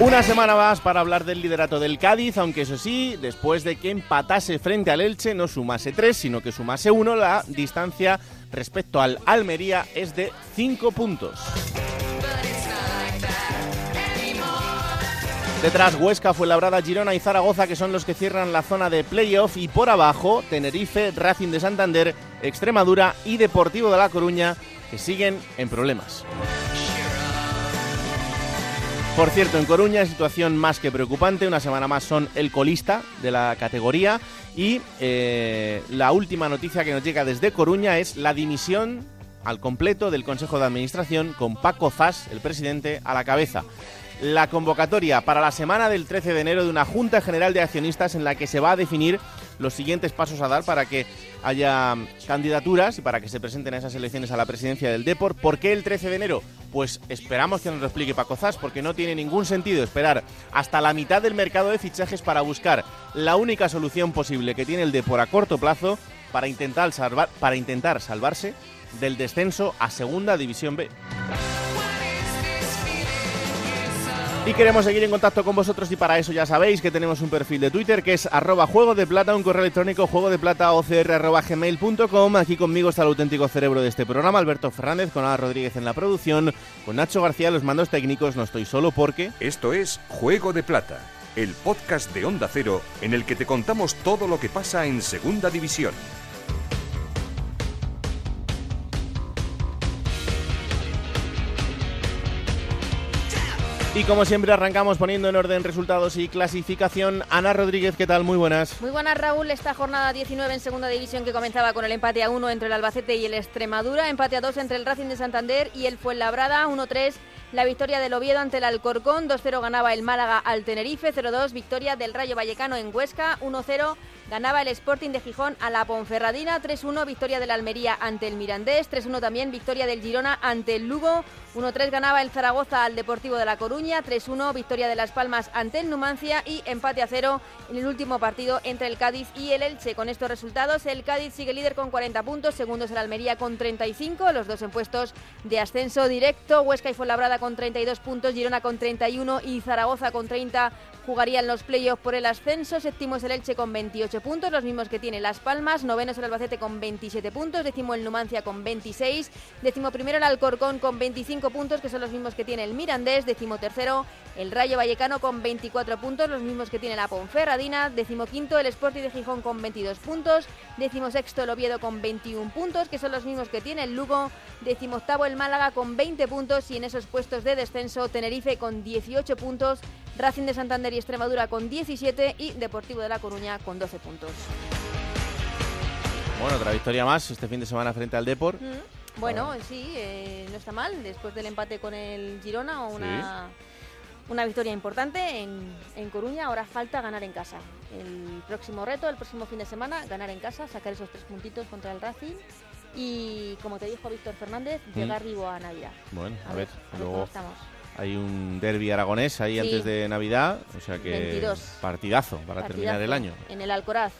Una semana más para hablar del liderato del Cádiz, aunque eso sí, después de que empatase frente al Elche, no sumase tres, sino que sumase uno, la distancia respecto al Almería es de cinco puntos. Detrás Huesca, Fuenlabrada, Girona y Zaragoza, que son los que cierran la zona de playoff. Y por abajo, Tenerife, Racing de Santander, Extremadura y Deportivo de La Coruña, que siguen en problemas. Por cierto, en Coruña, situación más que preocupante. Una semana más son el colista de la categoría. Y eh, la última noticia que nos llega desde Coruña es la dimisión al completo del Consejo de Administración con Paco Zas, el presidente, a la cabeza la convocatoria para la semana del 13 de enero de una Junta General de Accionistas en la que se va a definir los siguientes pasos a dar para que haya candidaturas y para que se presenten esas elecciones a la presidencia del Deport. ¿Por qué el 13 de enero? Pues esperamos que nos lo explique Paco Zas, porque no tiene ningún sentido esperar hasta la mitad del mercado de fichajes para buscar la única solución posible que tiene el Deport a corto plazo para intentar, salvar, para intentar salvarse del descenso a Segunda División B. Y queremos seguir en contacto con vosotros y para eso ya sabéis que tenemos un perfil de Twitter que es arroba juego de plata, un correo electrónico juego de plata. Aquí conmigo está el auténtico cerebro de este programa, Alberto Fernández, con Ana Rodríguez en la producción, con Nacho García los mandos técnicos. No estoy solo porque... Esto es Juego de Plata, el podcast de Onda Cero en el que te contamos todo lo que pasa en Segunda División. Y como siempre arrancamos poniendo en orden resultados y clasificación. Ana Rodríguez, ¿qué tal? Muy buenas. Muy buenas, Raúl. Esta jornada 19 en segunda división que comenzaba con el empate a 1 entre el Albacete y el Extremadura, empate a 2 entre el Racing de Santander y el Fuenlabrada, 1-3 la victoria del Oviedo ante el Alcorcón, 2-0 ganaba el Málaga al Tenerife, 0-2 victoria del Rayo Vallecano en Huesca, 1-0 ganaba el Sporting de Gijón a la Ponferradina, 3-1 victoria del Almería ante el Mirandés, 3-1 también victoria del Girona ante el Lugo, 1-3 ganaba el Zaragoza al Deportivo de La Coruña, 3-1 victoria de Las Palmas ante el Numancia y empate a 0 en el último partido entre el Cádiz y el Elche. Con estos resultados el Cádiz sigue líder con 40 puntos, segundo es el Almería con 35, los dos en puestos de ascenso directo, Huesca y Fuenlabrada con 32 puntos, Girona con 31 y Zaragoza con 30 jugarían los playoffs por el ascenso. Séptimo es el Elche con 28 puntos, los mismos que tiene Las Palmas. Noveno es el Albacete con 27 puntos. Décimo el Numancia con 26. Décimo primero el Alcorcón con 25 puntos, que son los mismos que tiene el Mirandés. Décimo tercero el Rayo Vallecano con 24 puntos, los mismos que tiene la Ponferradina. Décimo quinto el Sporting de Gijón con 22 puntos. Décimo sexto el Oviedo con 21 puntos, que son los mismos que tiene el Lugo. Décimo octavo el Málaga con 20 puntos y en esos puestos de descenso Tenerife con 18 puntos. Racing de Santander Extremadura con 17 y Deportivo de La Coruña con 12 puntos. Bueno, otra victoria más este fin de semana frente al Deport. Mm, bueno, sí, eh, no está mal. Después del empate con el Girona, una, una victoria importante en, en Coruña. Ahora falta ganar en casa. El próximo reto, el próximo fin de semana, ganar en casa, sacar esos tres puntitos contra el Racing y, como te dijo Víctor Fernández, llegar vivo a Navidad. Bueno, a, A ver, ver, luego estamos. Hay un derby aragonés ahí Sí. antes de Navidad, o sea que 22. partidazo para terminar el año. En el Alcoraz.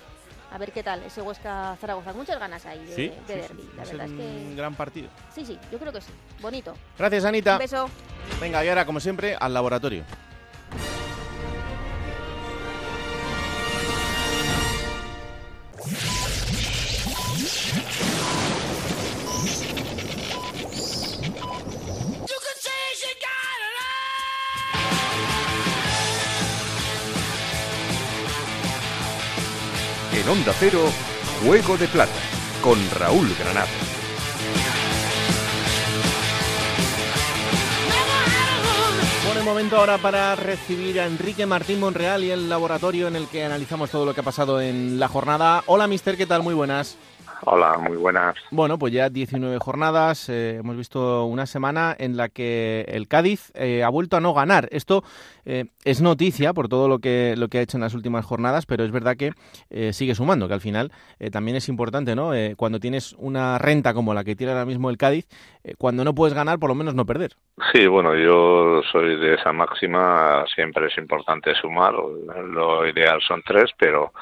A ver qué tal, ese Huesca Zaragoza. Muchas ganas ahí de, Sí, de sí, derbi. sí, va La verdad es un que. gran partido. Sí, sí, yo creo que sí. Bonito. Gracias, Anita. Un beso. Venga, y ahora, como siempre, al laboratorio. En Onda Cero, Juego de Plata con Raúl Granado. Buen momento ahora para recibir a Enrique Martín Monreal y el laboratorio en el que analizamos todo lo que ha pasado en la jornada. Hola, mister, ¿qué tal? Muy buenas. Hola, muy buenas. Bueno, pues ya 19 jornadas. Eh, hemos visto una semana en la que el Cádiz eh, ha vuelto a no ganar. Esto eh, es noticia por todo lo que, lo que ha hecho en las últimas jornadas, pero es verdad que sigue sumando, que al final también es importante, ¿no? cuando tienes una renta como la que tiene ahora mismo el Cádiz, cuando no puedes ganar, por lo menos no perder. Sí, bueno, yo soy de esa máxima. Siempre es importante sumar. Lo ideal son tres, pero,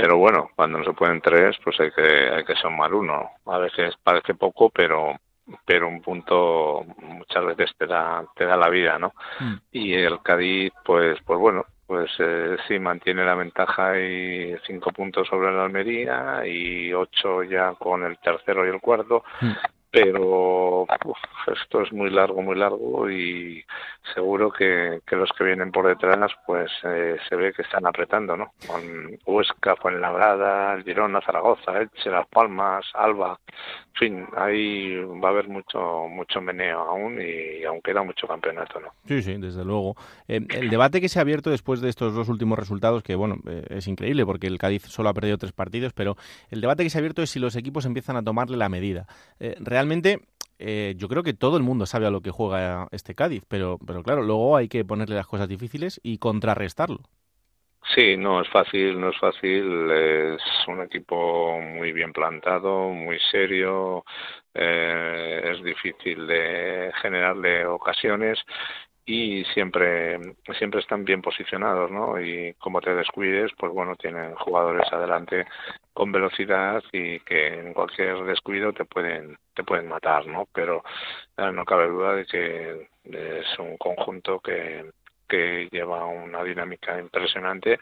pero bueno, cuando no se pueden tres, pues hay que, hay que sumar uno. A veces parece poco, pero pero un punto muchas veces te da te da la vida, ¿no? Mm. Y el Cádiz, pues pues bueno, pues eh, sí mantiene la ventaja y cinco puntos sobre la Almería y ocho ya con el tercero y el cuarto. Mm pero esto es muy largo, muy largo y seguro que, que los que vienen por detrás pues eh, se ve que están apretando, ¿no? Con Huesca, Fuenlabrada, Girona, Zaragoza, Elche, Las Palmas, Alba, en fin, ahí va a haber mucho mucho meneo aún y aún queda mucho campeonato, ¿no? Sí, sí, desde luego. Eh, el debate que se ha abierto después de estos dos últimos resultados, que bueno, eh, es increíble porque el Cádiz solo ha perdido tres partidos, pero el debate que se ha abierto es si los equipos empiezan a tomarle la medida realmente eh, yo creo que todo el mundo sabe a lo que juega este Cádiz, pero, pero claro, luego hay que ponerle las cosas difíciles y contrarrestarlo. Sí, no es fácil, no es fácil. Es un equipo muy bien plantado, muy serio. Eh, es difícil de generarle ocasiones y siempre siempre están bien posicionados, ¿no? Y como te descuides, pues bueno, tienen jugadores adelante con velocidad y que en cualquier descuido te pueden te pueden matar, ¿no? Pero no cabe duda de que es un conjunto que que lleva una dinámica impresionante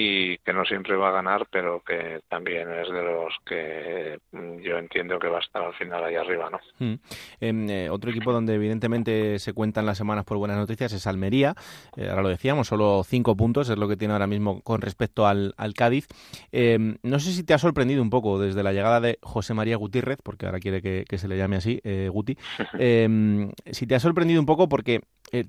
y que no siempre va a ganar, pero que también es de los que mm, yo entiendo que va a estar al final ahí arriba, ¿no? Mm. Em, eh, otro equipo donde evidentemente se cuentan las semanas por buenas noticias es Almería. Eh, ahora lo decíamos, solo cinco puntos es lo que tiene ahora mismo con respecto al, al Cádiz. Em, no sé si te ha sorprendido un poco desde la llegada de José María Gutiérrez, porque ahora quiere que, que se le llame así, eh, Guti. Em, si te ha sorprendido un poco porque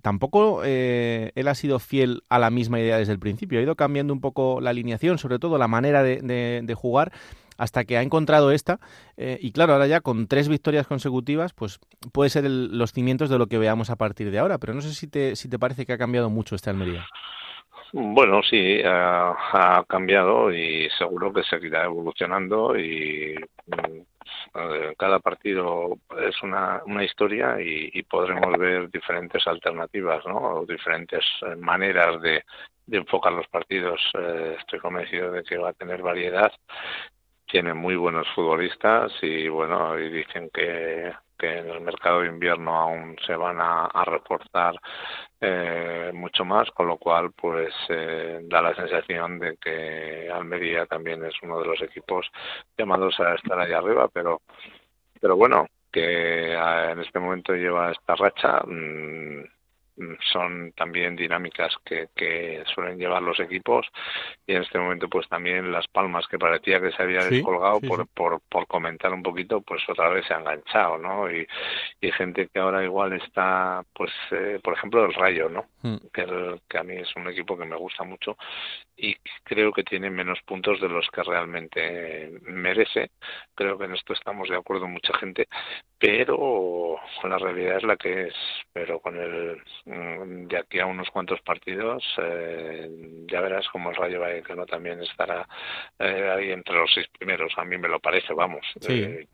tampoco él ha sido fiel a la misma idea desde el principio, ha ido cambiando un poco la alineación, sobre todo la manera de, jugar, hasta que ha encontrado esta. Eh, y claro, ahora ya con tres victorias consecutivas, pues puede ser los cimientos de lo que veamos a partir de ahora. Pero no sé si te, si te parece que ha cambiado mucho este Almería. Bueno, sí, ha, cambiado y seguro que seguirá evolucionando y mm, cada partido es una, una historia y, podremos ver diferentes alternativas, ¿no? diferentes maneras de, de enfocar los partidos. Eh, estoy convencido de que va a tener variedad. Tiene muy buenos futbolistas y bueno, y dicen que, que en el mercado de invierno aún se van a, reforzar eh, mucho más, con lo cual pues eh, da la sensación de que Almería también es uno de los equipos llamados a estar ahí arriba, pero pero bueno, que en este momento lleva esta racha. Mm, son también dinámicas que, que, suelen llevar los equipos. Y en este momento pues también las palmas que parecía que se había descolgado por, por, por comentar un poquito pues otra vez se ha enganchado no y, y gente que ahora igual está pues eh, por ejemplo el Rayo no hmm. que, el, que a mí es un equipo que me gusta mucho y creo que tiene menos puntos de los que realmente merece. Creo que en esto estamos de acuerdo mucha gente pero la realidad es la que es. Pero con el Mm, de aquí a unos cuantos partidos eh, ya verás cómo el Rayo Vallecano también estará eh, ahí entre los seis primeros. A mí me lo parece vamos. Eh,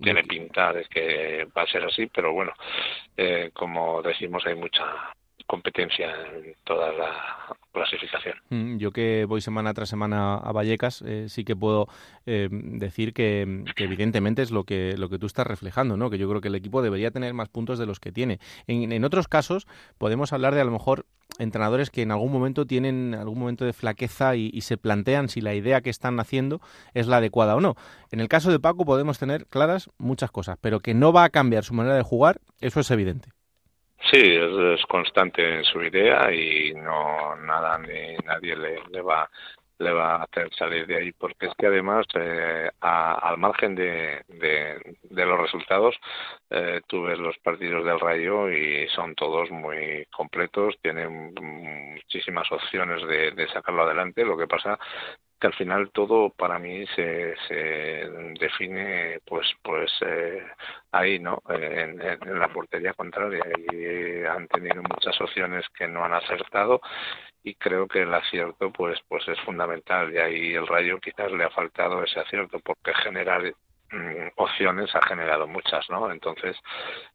tiene pinta de que va a ser así pero bueno como decimos hay mucha competencia en toda la clasificación. Mm, yo que voy semana tras semana a Vallecas, eh, sí que puedo eh, decir que, evidentemente es lo que, lo que tú estás reflejando, ¿no? que yo creo que el equipo debería tener más puntos de los que tiene. En, otros casos podemos hablar de a lo mejor entrenadores que en algún momento tienen algún momento de flaqueza y, y, se plantean si la idea que están haciendo es la adecuada o no. En el caso de Paco podemos tener claras muchas cosas, pero que no va a cambiar su manera de jugar, eso es evidente. Sí, es, constante en su idea y no nada ni nadie le, le va le va a hacer salir de ahí porque es que además eh, al margen de, de, los resultados eh, tú ves los partidos del Rayo y son todos muy completos tienen muchísimas opciones de, de sacarlo adelante lo que pasa que al final todo para mí se, se define pues pues eh, ahí no en, la portería contraria. Y han tenido muchas opciones que no han acertado y creo que el acierto pues pues es fundamental. Y ahí el Rayo quizás le ha faltado ese acierto porque generar opciones ha generado muchas, ¿no? Entonces,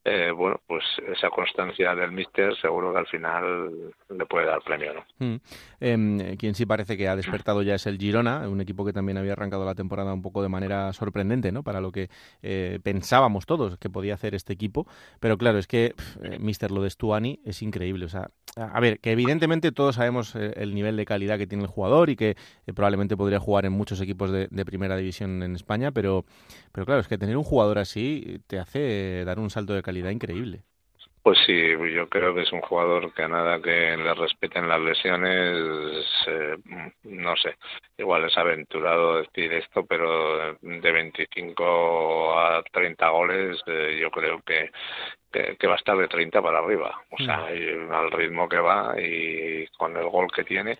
eh, bueno, pues esa constancia del míster seguro que al final le puede dar premio, ¿no? Mm. Em, quien sí parece que ha despertado ya es el Girona, un equipo que también había arrancado la temporada un poco de manera sorprendente, ¿no? Para lo que eh, pensábamos todos que podía hacer este equipo, pero claro, es que eh, míster lo de Stuani es increíble, o sea, a ver, que evidentemente todos sabemos el nivel de calidad que tiene el jugador y que probablemente podría jugar en muchos equipos de primera división en España, pero pero claro, es que tener un jugador así te hace dar un salto de calidad increíble. Pues sí, yo creo que es un jugador que a nada que le respeten las lesiones, eh, no sé, igual es aventurado decir esto, pero de 25 a 30 goles eh, yo creo que, que, va a estar de 30 para arriba. O sea, mm. al ritmo que va y con el gol que tiene,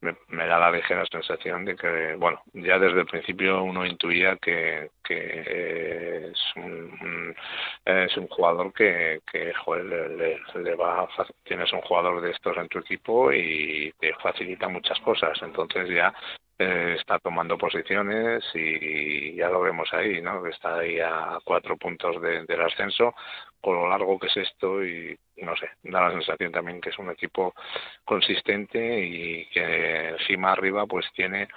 me, da la ligera sensación de que, bueno, ya desde el principio uno intuía que, que es, un, es un jugador que, que joder, le, le, va tienes un jugador de estos en tu equipo y te facilita muchas cosas. Entonces ya eh, está tomando posiciones y ya lo vemos ahí, ¿no? Que está ahí a cuatro puntos del ascenso, con lo largo que es esto y no sé, da la sensación también que es un equipo consistente y que encima arriba pues tiene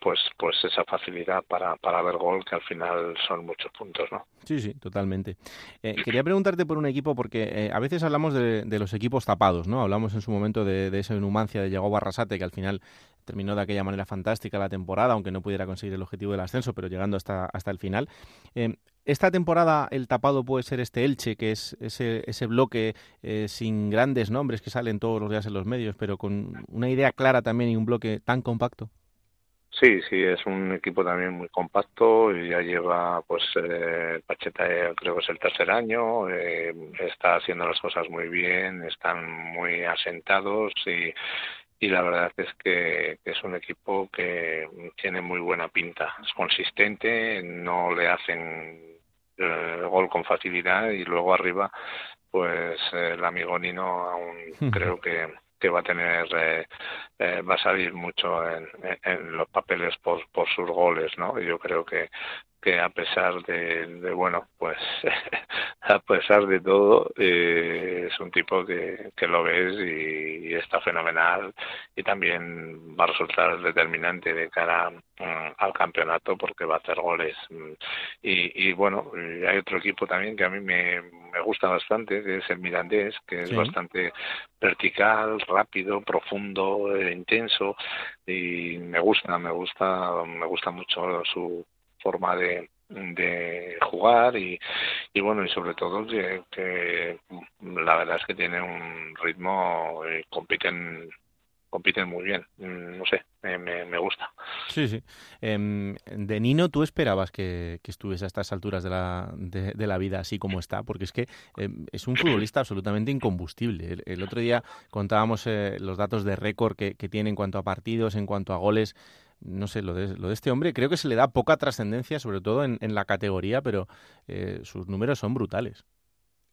pues pues esa facilidad para, para ver gol que al final son muchos puntos, ¿no? Sí, sí, totalmente. Eh, quería preguntarte por un equipo porque eh, a veces hablamos de, los equipos tapados, ¿no? Hablamos en su momento de, de esa Numancia de Yago Barrasate que al final terminó de aquella manera fantástica la temporada, aunque no pudiera conseguir el objetivo del ascenso, pero llegando hasta, hasta el final. Eh, esta temporada el tapado puede ser este Elche, que es ese, ese bloque sin grandes nombres que salen todos los días en los medios, pero con una idea clara también y un bloque tan compacto. Sí, sí, es un equipo también muy compacto y ya lleva, pues, eh, Pacheta eh, creo que es el tercer año, eh, está haciendo las cosas muy bien, están muy asentados y, y la verdad es que, es un equipo que tiene muy buena pinta, es consistente, no le hacen eh, gol con facilidad y luego arriba, pues el amigo Nino aún creo que que va a tener eh, eh, va a salir mucho en, en, los papeles por, por sus goles no yo creo que que a pesar de, de bueno pues a pesar de todo eh, es un tipo que, que lo ves y, está fenomenal. Y también va a resultar determinante de cara mm, al campeonato porque va a hacer goles. Y, y bueno hay otro equipo también que a mí me, me gusta bastante que es el Mirandés que es bastante vertical rápido profundo eh, intenso. Y me gusta me gusta me gusta mucho su forma de, jugar y, bueno y sobre todo que, la verdad es que tiene un ritmo y compiten compiten muy bien. No sé me, me, gusta. Sí sí. Em, de Nino tú esperabas que, que, estuviese a estas alturas de la, de, la vida así como está porque es que em, es un futbolista absolutamente incombustible. El, otro día contábamos eh, los datos de récord que tiene en cuanto a partidos en cuanto a goles no sé, lo de, lo de este hombre creo que se le da poca trascendencia, sobre todo en, en la categoría, pero eh, sus números son brutales.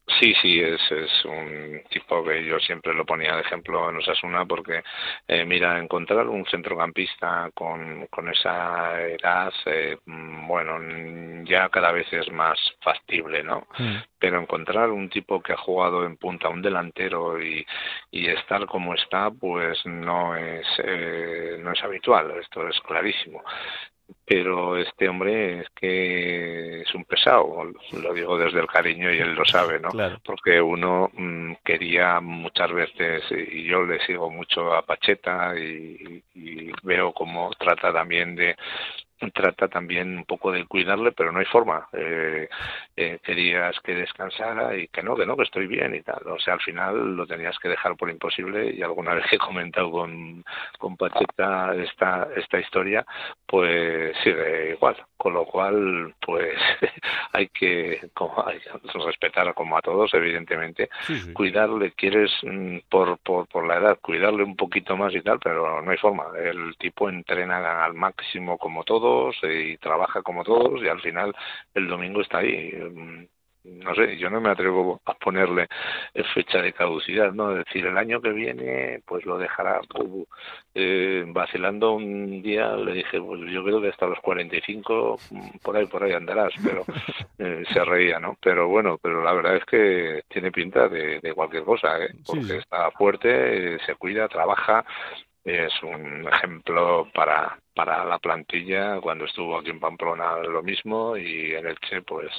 Sí, sí, es, es un tipo que yo siempre lo ponía de ejemplo en Osasuna porque, eh, mira, encontrar un centrocampista con, con esa edad, eh, mm, bueno, ya cada vez es más factible, ¿no? Mm. Pero encontrar un tipo que ha jugado en punta, un delantero y, y estar como está, pues no es, eh, no es habitual, esto es clarísimo pero este hombre es que es un pesado, lo digo desde el cariño y él lo sabe, ¿no? Porque uno mm, quería muchas veces, y yo le sigo mucho a Pacheta y, y veo cómo trata también de, trata también un poco de cuidarle, pero no hay forma. Eh, eh, querías que descansara y que no, que no, que estoy bien y tal. O sea, al final lo tenías que dejar por imposible y alguna vez he comentado con, con Pacheta esta, esta historia, pues sigue igual. Con lo cual, pues hay que, como, hay que respetar como a todos, evidentemente, cuidarle, quieres mm, por, por, por la edad, cuidarle un poquito más y tal, pero no hay forma. El tipo entrena al máximo como todo y trabaja como todos y al final el domingo está ahí. Mm, no sé, yo no me atrevo a ponerle fecha de caducidad, ¿no? Es decir, el año que viene, pues lo dejará eh, vacilando un día, le dije, pues yo creo que hasta los 45, mm, por ahí, por ahí andarás, pero eh, se reía, ¿no? Pero bueno, pero la verdad es que tiene pinta de, cualquier cosa, ¿eh? Porque está fuerte, se cuida, trabaja, es un ejemplo para, para la plantilla cuando estuvo aquí en Pamplona lo mismo y en Elche pues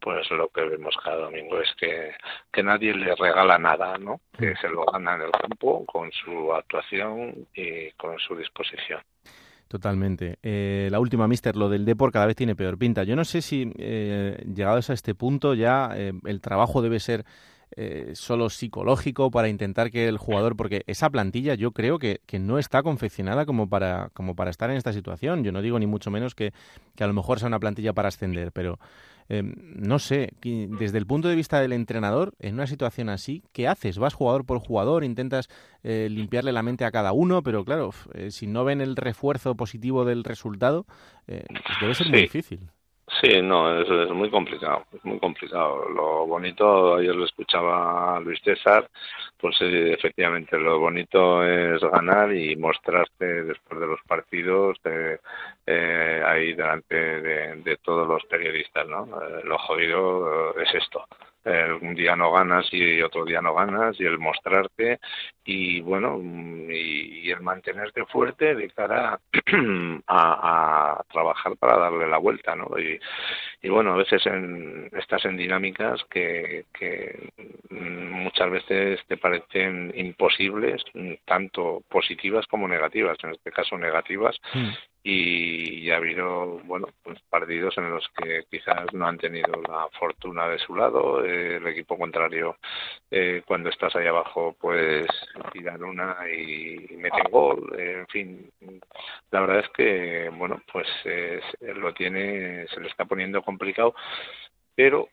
pues lo que vemos cada domingo es que, que nadie le regala nada no que se lo gana en el campo con su actuación y con su disposición Totalmente. Eh, la última, Mister, lo del Depor cada vez tiene peor pinta. Yo no sé si, eh, llegados a este punto, ya eh, el trabajo debe ser eh, solo psicológico para intentar que el jugador, porque esa plantilla yo creo que, que, no está confeccionada como para, como para estar en esta situación. Yo no digo ni mucho menos que, que a lo mejor sea una plantilla para ascender, pero eh, no sé, desde el punto de vista del entrenador, en una situación así, ¿qué haces? ¿Vas jugador por jugador? ¿Intentas eh, limpiarle la mente a cada uno? Pero claro, si no ven el refuerzo positivo del resultado, debe ser muy difícil. Sí, no, es, es, muy complicado, es muy complicado. Lo bonito, ayer lo escuchaba Luis César, pues eh, efectivamente lo bonito es ganar y mostrarte después de los partidos eh, eh, ahí delante de, de, todos los periodistas, ¿no? Eh, lo jodido es esto, un día no ganas y otro día no ganas y el mostrarte y bueno y, el mantenerte fuerte de cara a, a, trabajar para darle la vuelta no y, y bueno a veces en, estás en dinámicas que, que muchas veces te parecen imposibles tanto positivas como negativas en este caso negativas mm y, ha habido bueno pues partidos en los que quizás no han tenido la fortuna de su lado. Eh, el equipo contrario eh, cuando estás ahí abajo pues tiran una y meten gol. En fin la verdad es que bueno pues lo tiene se le está poniendo complicado pero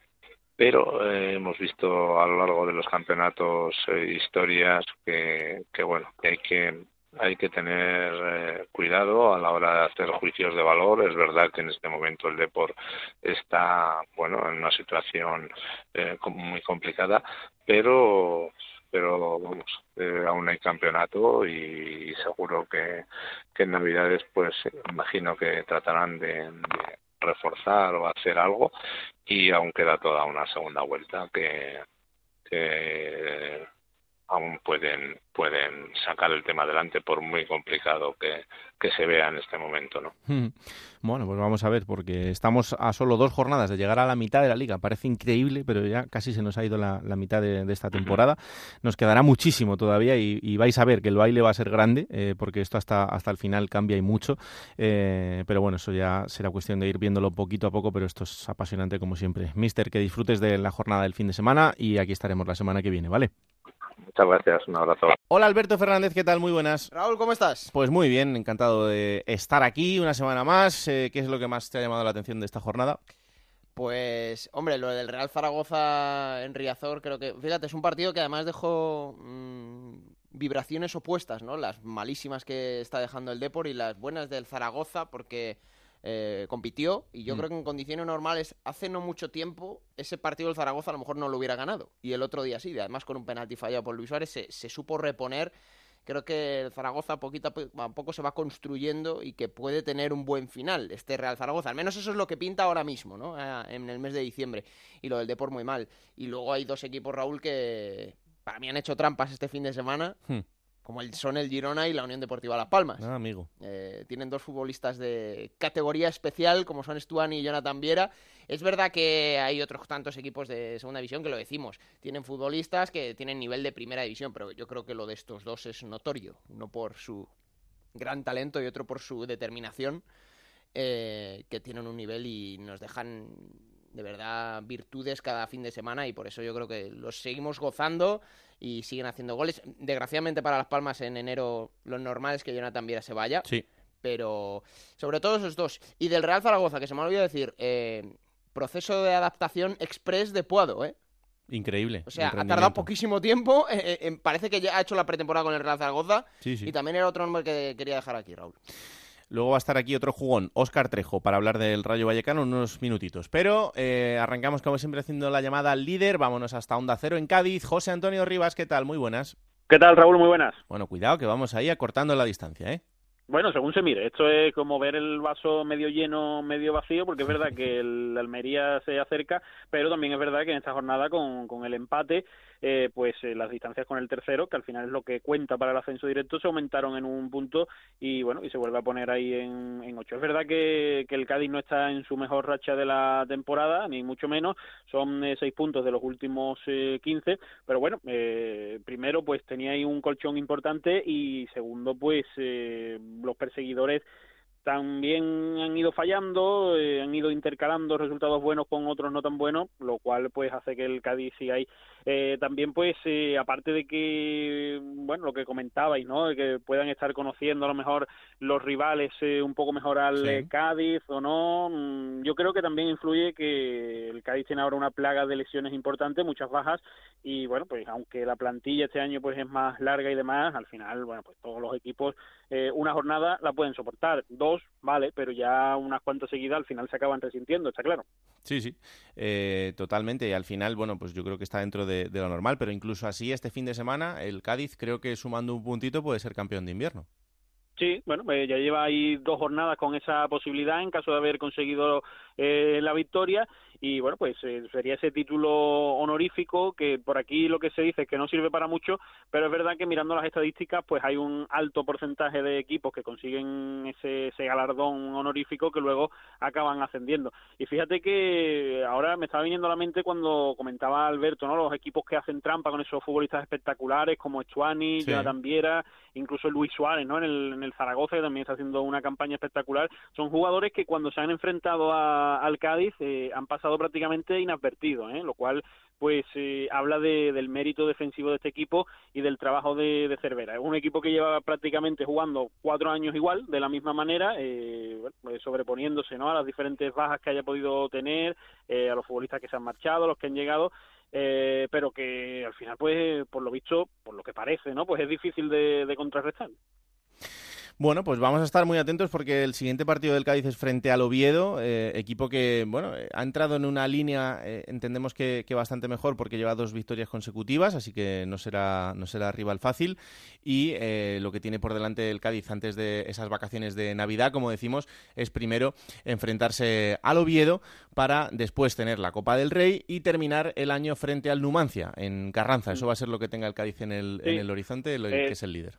pero eh, hemos visto a lo largo de los campeonatos historias que, que bueno que hay que hay que tener eh, cuidado a la hora de hacer juicios de valor. Es verdad que en este momento el Depor está, bueno, en una situación eh, muy complicada, pero pero vamos, eh, aún hay campeonato y, seguro que, en Navidades pues imagino que tratarán de, de reforzar o hacer algo y aún queda toda una segunda vuelta que, que aún pueden pueden sacar el tema adelante por muy complicado que, que se vea en este momento, ¿no? Hmm. Bueno, pues vamos a ver, porque estamos a solo dos jornadas de llegar a la mitad de la liga. Parece increíble, pero ya casi se nos ha ido la, mitad de, esta temporada. Nos quedará muchísimo todavía y, vais a ver que el baile va a ser grande, eh, porque esto hasta, hasta el final cambia y mucho. Eh, pero bueno, eso ya será cuestión de ir viéndolo poquito a poco, pero esto es apasionante como siempre. Mister, que disfrutes de la jornada del fin de semana y aquí estaremos la semana que viene, ¿vale? Muchas gracias, un abrazo. Hola Alberto Fernández, ¿qué tal? Muy buenas. Raúl, ¿cómo estás? Pues muy bien, encantado de estar aquí una semana más. Eh, ¿Qué es lo que más te ha llamado la atención de esta jornada? Pues, hombre, lo del Real Zaragoza en Riazor, creo que, fíjate, es un partido que además dejó mm, vibraciones opuestas, ¿no? Las malísimas que está dejando el Depor y las buenas del Zaragoza, porque eh, compitió y yo mm. creo que en condiciones normales hace no mucho tiempo ese partido del Zaragoza a lo mejor no lo hubiera ganado y el otro día sí, además con un penalti fallado por Luis Suárez se, supo reponer creo que el Zaragoza poquito a poco se va construyendo y que puede tener un buen final este Real Zaragoza. Al menos eso es lo que pinta ahora mismo, ¿no? En el mes de diciembre. Y lo del Depor muy mal. Y luego hay dos equipos, Raúl, que para mí han hecho trampas este fin de semana. Hmm como el, son el Girona y la Unión Deportiva Las Palmas. Ah, amigo. Eh, tienen dos futbolistas de categoría especial, como son Stuani y Jonathan Viera. Es verdad que hay otros tantos equipos de segunda división que lo decimos. Tienen futbolistas que tienen nivel de primera división, pero yo creo que lo de estos dos es notorio. Uno por su gran talento y otro por su determinación. eh, que tienen un nivel y nos dejan de verdad virtudes cada fin de semana y por eso yo creo que los seguimos gozando y siguen haciendo goles. Desgraciadamente para Las Palmas en enero lo normal es que Jonathan Viera se vaya. Sí. Pero sobre todo esos dos. Y del Real Zaragoza, que se me ha olvidado decir, eh, proceso de adaptación express de Puado, ¿eh? Increíble. O sea, ha tardado poquísimo tiempo. eh, eh, parece que ya ha hecho la pretemporada con el Real Zaragoza. Sí, sí. Y también era otro nombre que quería dejar aquí, Raúl. Luego va a estar aquí otro jugón, Óscar Trejo, para hablar del Rayo Vallecano en unos minutitos. Pero eh, arrancamos, como siempre, haciendo la llamada al líder. Vámonos hasta Onda Cero en Cádiz. José Antonio Rivas, ¿qué tal? Muy buenas. ¿Qué tal, Raúl? Muy buenas. Bueno, cuidado, que vamos ahí acortando la distancia, ¿eh? Bueno, según se mire, esto es como ver el vaso medio lleno, medio vacío, porque es verdad que el Almería se acerca, pero también es verdad que en esta jornada con, con el empate, eh, pues eh, las distancias con el tercero, que al final es lo que cuenta para el ascenso directo, se aumentaron en un punto y bueno, y se vuelve a poner ahí en, en ocho. Es verdad que, que el Cádiz no está en su mejor racha de la temporada, ni mucho menos, son eh, seis puntos de los últimos eh, 15, pero bueno, eh, primero pues tenía ahí un colchón importante y segundo pues eh, los perseguidores también han ido fallando, han ido intercalando resultados buenos con otros no tan buenos, lo cual pues hace que el Cádiz siga ahí. Eh, también pues eh, aparte de que, bueno, lo que comentabais, ¿no? De que puedan estar conociendo a lo mejor los rivales eh, un poco mejor al Sí. eh, Cádiz o no, mm, yo creo que también influye que el Cádiz tiene ahora una plaga de lesiones importantes, muchas bajas y bueno, pues aunque la plantilla este año pues es más larga y demás, al final, bueno, pues todos los equipos eh, una jornada la pueden soportar, dos, vale, pero ya unas cuantas seguidas al final se acaban resintiendo, está claro. Sí, sí, eh, totalmente. Y al final, bueno, pues yo creo que está dentro de, de lo normal, pero incluso así este fin de semana, el Cádiz creo que sumando un puntito puede ser campeón de invierno. Sí, bueno, eh, ya lleva ahí dos jornadas con esa posibilidad en caso de haber conseguido eh, la victoria y bueno, pues eh, sería ese título honorífico que por aquí lo que se dice es que no sirve para mucho, pero es verdad que mirando las estadísticas pues hay un alto porcentaje de equipos que consiguen ese, ese galardón honorífico que luego acaban ascendiendo. Y fíjate que ahora me estaba viniendo a la mente cuando comentaba Alberto, ¿no? Los equipos que hacen trampa con esos futbolistas espectaculares como Estuani, Sí. Jonathan Viera, incluso Luis Suárez, ¿no? En el, en el Zaragoza, que también está haciendo una campaña espectacular. Son jugadores que cuando se han enfrentado a- al Cádiz eh, han pasado prácticamente inadvertidos, ¿eh? Lo cual, pues, eh, habla de- del mérito defensivo de este equipo y del trabajo de, Cervera. Es un equipo que lleva prácticamente jugando cuatro años igual, de la misma manera, eh, pues, sobreponiéndose, ¿no? A las diferentes bajas que haya podido tener, eh, a los futbolistas que se han marchado, a los que han llegado, eh, pero que al final, pues, por lo visto, por lo que parece, ¿no? Pues es difícil de, de contrarrestar. Bueno, pues vamos a estar muy atentos porque el siguiente partido del Cádiz es frente al Oviedo, eh, equipo que, bueno, eh, ha entrado en una línea, eh, entendemos que, que bastante mejor porque lleva dos victorias consecutivas, así que no será, no será rival fácil. Y eh, lo que tiene por delante el Cádiz antes de esas vacaciones de Navidad, como decimos, es primero enfrentarse al Oviedo para después tener la Copa del Rey y terminar el año frente al Numancia en Carranza. Eso va a ser lo que tenga el Cádiz en el, en el horizonte, el- que es el líder.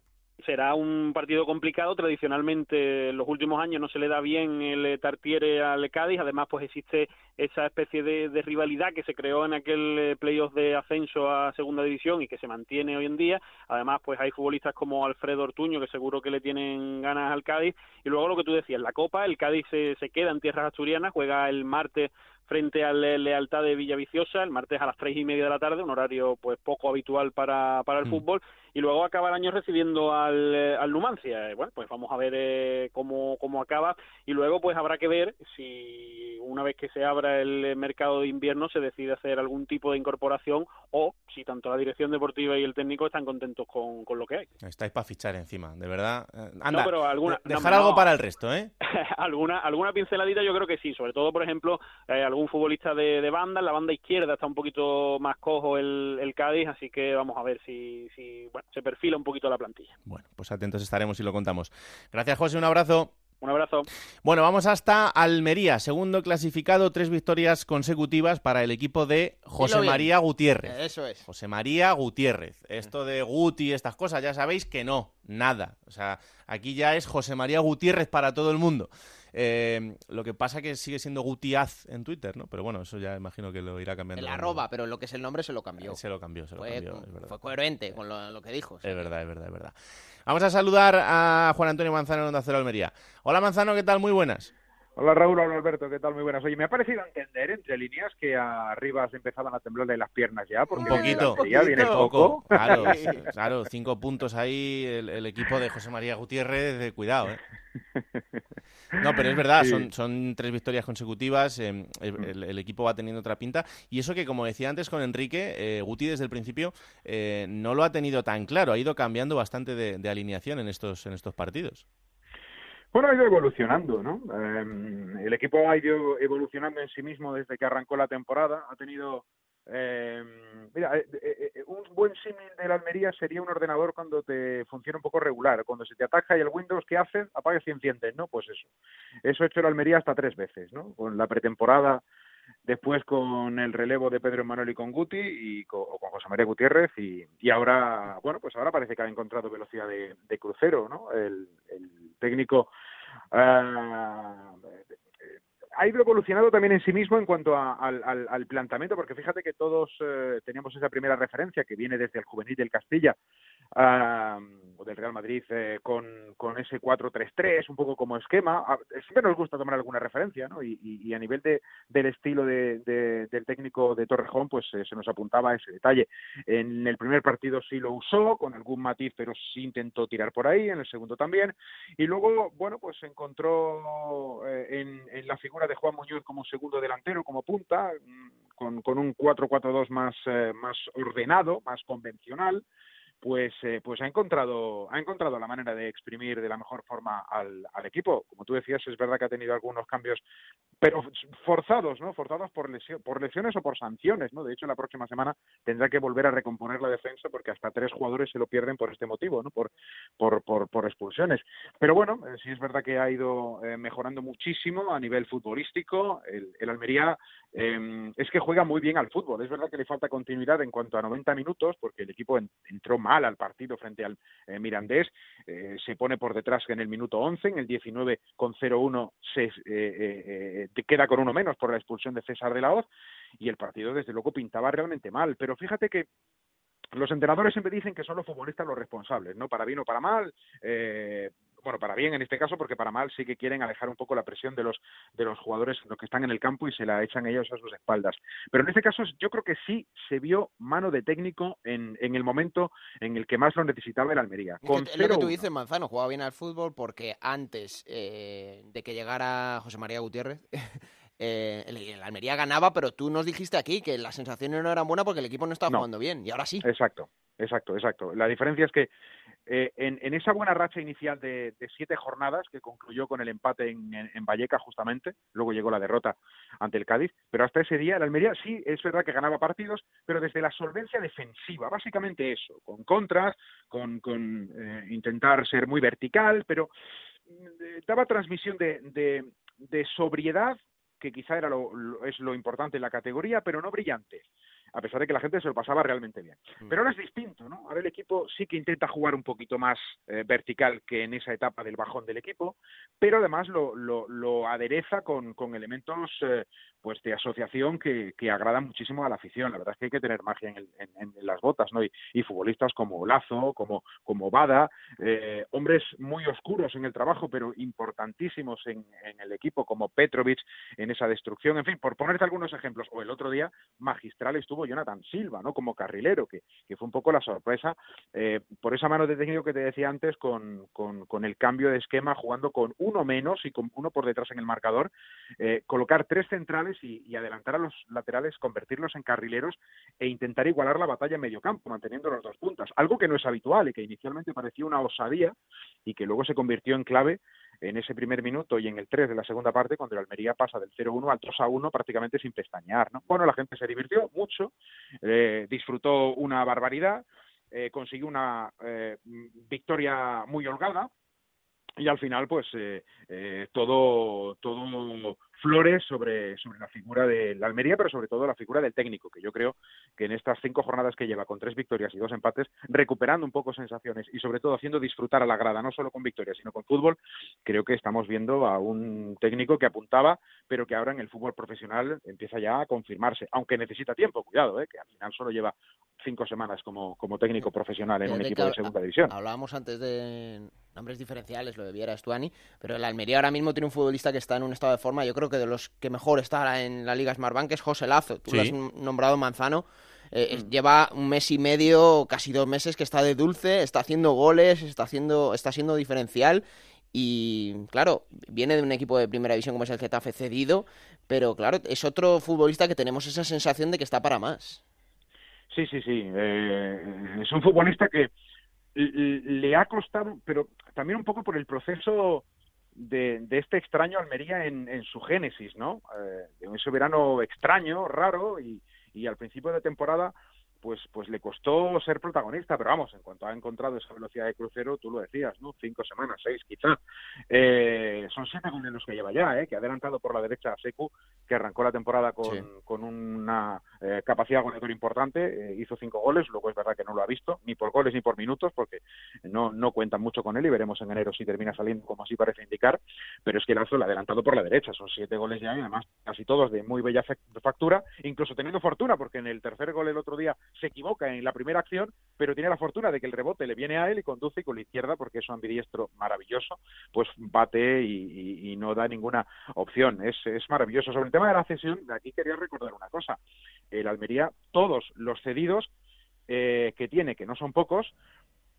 Será un partido complicado. Tradicionalmente, en los últimos años no se le da bien el Tartiere al Cádiz. Además, pues existe esa especie de, de rivalidad que se creó en aquel eh, playoff de ascenso a segunda división y que se mantiene hoy en día. Además, pues hay futbolistas como Alfredo Ortuño que seguro que le tienen ganas al Cádiz. Y luego lo que tú decías, la Copa, el Cádiz se, se queda en tierras asturianas, juega el martes frente al eh, Lealtad de Villaviciosa, el martes a las tres y media de la tarde, un horario pues poco habitual para, para el Mm. fútbol, y luego acaba el año recibiendo al, eh, al Numancia. Eh, Bueno, pues vamos a ver eh, cómo, cómo acaba, y luego pues habrá que ver si una vez que se abra el mercado de invierno se decide hacer algún tipo de incorporación o si tanto la dirección deportiva y el técnico están contentos con, con lo que hay. Estáis para fichar encima, de verdad. Anda, no, pero alguna... de- no, dejar no, algo para el resto, ¿eh? alguna alguna pinceladita yo creo que sí sobre todo por ejemplo eh, algún futbolista de, de banda en la banda izquierda está un poquito más cojo el, el Cádiz así que vamos a ver si, si bueno, se perfila un poquito la plantilla Bueno, pues atentos estaremos y lo contamos. Gracias, José, un abrazo. un abrazo Bueno, vamos hasta Almería, segundo clasificado, tres victorias consecutivas para el equipo de José. María Gutiérrez. Eso es. José María Gutiérrez. Esto de Guti, estas cosas, ya sabéis que no, nada. O sea, aquí ya es José María Gutiérrez para todo el mundo. Eh, lo que pasa que sigue siendo Gutiaz en Twitter, ¿no? Pero bueno, eso ya imagino que lo irá cambiando. El arroba, pero lo que es el nombre se lo cambió. Se lo cambió, se lo Fue, cambió, es verdad. fue coherente con lo, lo que dijo. o sea Es verdad, es verdad, es verdad. Vamos a saludar a Juan Antonio Manzano en Onda Cero Almería. Hola Manzano, ¿qué tal? Muy buenas. Hola Raúl, hola Alberto, ¿qué tal? Muy buenas. Oye, me ha parecido entender entre líneas que arriba se empezaban a temblarle las piernas ya. un poquito. Ya viene poco. Claro, claro, cinco puntos ahí el, equipo de José María Gutiérrez, de cuidado, ¿eh? No, pero es verdad, son, son tres victorias consecutivas, eh, el, equipo va teniendo otra pinta. Y eso que, como decía antes con Enrique, eh, Guti desde el principio eh, no lo ha tenido tan claro, ha ido cambiando bastante de, alineación en estos, en estos partidos. Bueno, ha ido evolucionando, ¿no? Em, el equipo ha ido evolucionando en sí mismo desde que arrancó la temporada. Ha tenido eh, mira, eh, eh, eh, un buen símil de la Almería sería un ordenador cuando te funciona un poco regular. Cuando se te ataca y el Windows, ¿qué haces? Apagues y enciendes, ¿no? Pues eso. Eso ha hecho la Almería hasta tres veces, ¿no? Con la pretemporada, después con el relevo de Pedro Manuel y con Guti, y con, con José María Gutiérrez, y, ahora, bueno, pues ahora parece que ha encontrado velocidad de, crucero, ¿no? El, el técnico... Uh, ha ido evolucionando también en sí mismo en cuanto al, planteamiento, porque fíjate que todos eh, teníamos esa primera referencia que viene desde el juvenil del Castilla o del Real Madrid eh, con, ese 4-3-3, un poco como esquema. siempre nos gusta tomar alguna referencia, ¿no? Y, a nivel de, del estilo de, del técnico de Torrejón, pues eh, se nos apuntaba ese detalle. En el primer partido sí lo usó, con algún matiz, pero sí intentó tirar por ahí, en el segundo también. Y luego, bueno, pues se encontró en, en la figura de Juan Muñoz como segundo delantero, como punta, mm, con, con un 4-4-2 más, eh, más ordenado, más convencional, pues, eh, pues ha encontrado, ha encontrado la manera de exprimir de la mejor forma al, al, equipo. Como tú decías, es verdad que ha tenido algunos cambios, pero forzados, ¿no? Forzados por, lesión, por lesiones o por sanciones, ¿no? De hecho, la próxima semana tendrá que volver a recomponer la defensa porque hasta tres jugadores se lo pierden por este motivo, ¿no? Por, por, por, por expulsiones. Pero bueno, eh, sí es verdad que ha ido eh, mejorando muchísimo a nivel futbolístico. El, el Almería eh, es que juega muy bien al fútbol. Es verdad que le falta continuidad en cuanto a 90 minutos porque el equipo entró mal al partido frente al eh, Mirandés. Eh, se pone por detrás en el minuto 11, en el 19 con 0-1 se eh, eh, queda con uno menos por la expulsión de César de la Hoz y el partido desde luego pintaba realmente mal. Pero fíjate que los entrenadores siempre dicen que son los futbolistas los responsables, ¿no? Para bien o para mal, eh, bueno, para bien en este caso, porque para mal sí que quieren alejar un poco la presión de los de los jugadores los que están en el campo y se la echan ellos a sus espaldas. Pero en este caso yo creo que sí se vio mano de técnico en, en el momento en el que más lo necesitaba el Almería. Con es lo que tú dices, Manzano, jugaba bien al fútbol porque antes eh, de que llegara José María Gutiérrez eh, el, Almería ganaba, pero tú nos dijiste aquí que las sensaciones no eran buenas porque el equipo no estaba jugando bien, y ahora sí. Exacto, exacto, exacto. La diferencia es que eh, en, esa buena racha inicial de, siete jornadas, que concluyó con el empate en, en, Valleca justamente, luego llegó la derrota ante el Cádiz, pero hasta ese día el Almería sí, es verdad que ganaba partidos, pero desde la solvencia defensiva, básicamente eso, con contras, con, con eh, intentar ser muy vertical, pero mm, daba transmisión de, de, de sobriedad que quizá era lo, es lo importante en la categoría, pero no brillante a pesar de que la gente se lo pasaba realmente bien. Mm. Pero ahora es distinto, ¿no? Ahora el equipo sí que intenta jugar un poquito más eh, vertical que en esa etapa del bajón del equipo, pero además lo, lo, lo adereza con, con elementos eh, pues de asociación que, que agradan muchísimo a la afición. La verdad es que hay que tener magia en, en, en las botas, ¿no? Y, y, futbolistas como Lazo, como, como Bada, eh, hombres muy oscuros en el trabajo, pero importantísimos en, en el equipo, como Petrovic en esa destrucción. En fin, por ponerte algunos ejemplos, o el otro día, magistral estuvo Jonathan Silva, ¿no? Como carrilero, que, que fue un poco la sorpresa eh, por esa mano de técnico que te decía antes con, con, con, el cambio de esquema, jugando con uno menos y con uno por detrás en el marcador, eh, colocar tres centrales y, y, adelantar a los laterales, convertirlos en carrileros e intentar igualar la batalla en medio campo, manteniendo las dos puntas, algo que no es habitual y que inicialmente parecía una osadía y que luego se convirtió en clave en ese primer minuto y en el 3 de la segunda parte, cuando el Almería pasa del 0-1 al 2-1 prácticamente sin pestañear. ¿no? Bueno, la gente se divirtió mucho, eh, disfrutó una barbaridad, eh, consiguió una eh, victoria muy holgada, y al final pues eh, eh, todo todo flores sobre, sobre la figura de la Almería, pero sobre todo la figura del técnico, que yo creo que en estas cinco jornadas que lleva, con tres victorias y dos empates, recuperando un poco sensaciones y sobre todo haciendo disfrutar a la grada, no solo con victorias, sino con fútbol, creo que estamos viendo a un técnico que apuntaba, pero que ahora en el fútbol profesional empieza ya a confirmarse, aunque necesita tiempo, cuidado, ¿eh? que al final solo lleva cinco semanas como, como técnico profesional en un equipo de segunda división. Hablábamos antes de nombres diferenciales, lo de Viera Estuani, pero el Almería ahora mismo tiene un futbolista que está en un estado de forma, yo creo que de los que mejor está en la Liga Smartbank es José Lazo, tú lo has nombrado Manzano, eh, mm. lleva un mes y medio, casi dos meses que está de dulce, está haciendo goles, está haciendo, está siendo diferencial y claro, viene de un equipo de primera división como es el Getafe cedido, pero claro, es otro futbolista que tenemos esa sensación de que está para más. Sí, sí, sí. Eh, es un futbolista que le ha costado, pero también un poco por el proceso de, este extraño Almería en, su génesis, ¿no? Eh, ese verano extraño, raro, y, y al principio de temporada pues pues le costó ser protagonista, pero vamos, en cuanto ha encontrado esa velocidad de crucero, tú lo decías, ¿no? Cinco semanas, seis quizá. Eh, son siete goles los que lleva ya, ¿eh? Que ha adelantado por la derecha a Secu, que arrancó la temporada con, con una eh, capacidad goleadora importante, eh, hizo cinco goles, luego es verdad que no lo ha visto, ni por goles ni por minutos, porque no, no cuentan mucho con él y veremos en enero si termina saliendo como así parece indicar, pero es que Lazo lo ha adelantado por la derecha, son siete goles ya y además casi todos de muy bella factura, incluso teniendo fortuna, porque en el tercer gol el otro día se equivoca en la primera acción, pero tiene la fortuna de que el rebote le viene a él y conduce con la izquierda, porque es un ambidiestro maravilloso, pues bate y, no da ninguna opción. Es, es maravilloso. Sobre el tema de la cesión, aquí quería recordar una cosa. El Almería, todos los cedidos eh, que tiene, que no son pocos,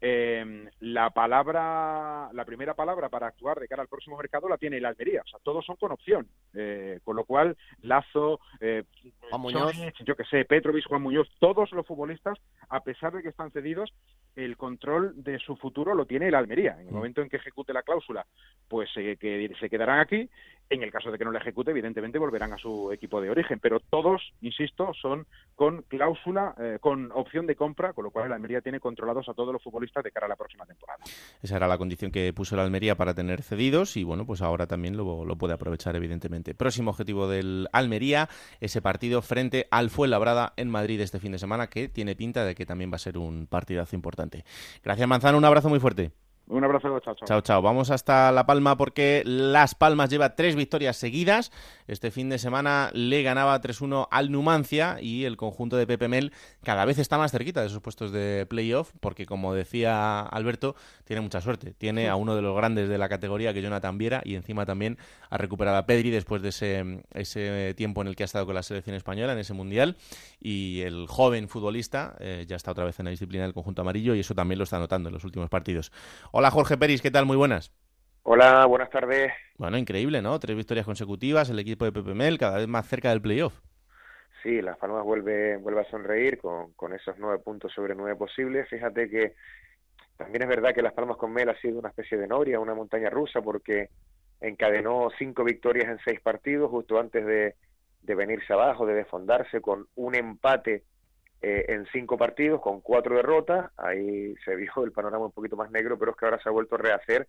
eh, la palabra, la primera palabra para actuar de cara al próximo mercado la tiene el Almería. O sea, todos son con opción. Eh, con lo cual, Lazo, eh, Juan Muñoz. yo que sé, Petrovic, Juan Muñoz, todos los futbolistas, a pesar de que están cedidos, el control de su futuro lo tiene el Almería. En el mm. momento en que ejecute la cláusula, pues eh, que se quedarán aquí. En el caso de que no la ejecute, evidentemente volverán a su equipo de origen. Pero todos, insisto, son con cláusula, eh, con opción de compra, con lo cual el Almería tiene controlados a todos los futbolistas de cara a la próxima temporada. Esa era la condición que puso el Almería para tener cedidos y bueno, pues ahora también lo, lo puede aprovechar, evidentemente. Próximo objetivo del Almería, ese partido frente al Fuenlabrada en Madrid este fin de semana, que tiene pinta de que también va a ser un partidazo importante. Gracias, Manzano. Un abrazo muy fuerte. Un abrazo, chao, chao. Chao, chao. Vamos hasta La Palma porque Las Palmas lleva tres victorias seguidas. Este fin de semana le ganaba 3-1 al Numancia y el conjunto de Pepe Mel cada vez está más cerquita de esos puestos de playoff porque, como decía Alberto, tiene mucha suerte. Tiene a uno de los grandes de la categoría, que Jonathan Viera, y encima también ha recuperado a Pedri después de ese, ese tiempo en el que ha estado con la selección española, en ese mundial. Y el joven futbolista eh, ya está otra vez en la disciplina del conjunto amarillo y eso también lo está notando en los últimos partidos. Hola Jorge Peris, ¿qué tal? Muy buenas. Hola, buenas tardes. Bueno, increíble, ¿no? Tres victorias consecutivas, el equipo de Pepe Mel cada vez más cerca del playoff. Sí, Las Palmas vuelve, vuelve a sonreír con, con esos nueve puntos sobre nueve posibles. Fíjate que también es verdad que Las Palmas con Mel ha sido una especie de noria, una montaña rusa, porque encadenó cinco victorias en seis partidos justo antes de, de venirse abajo, de desfondarse con un empate eh, en cinco partidos con cuatro derrotas. Ahí se vio el panorama un poquito más negro, pero es que ahora se ha vuelto a rehacer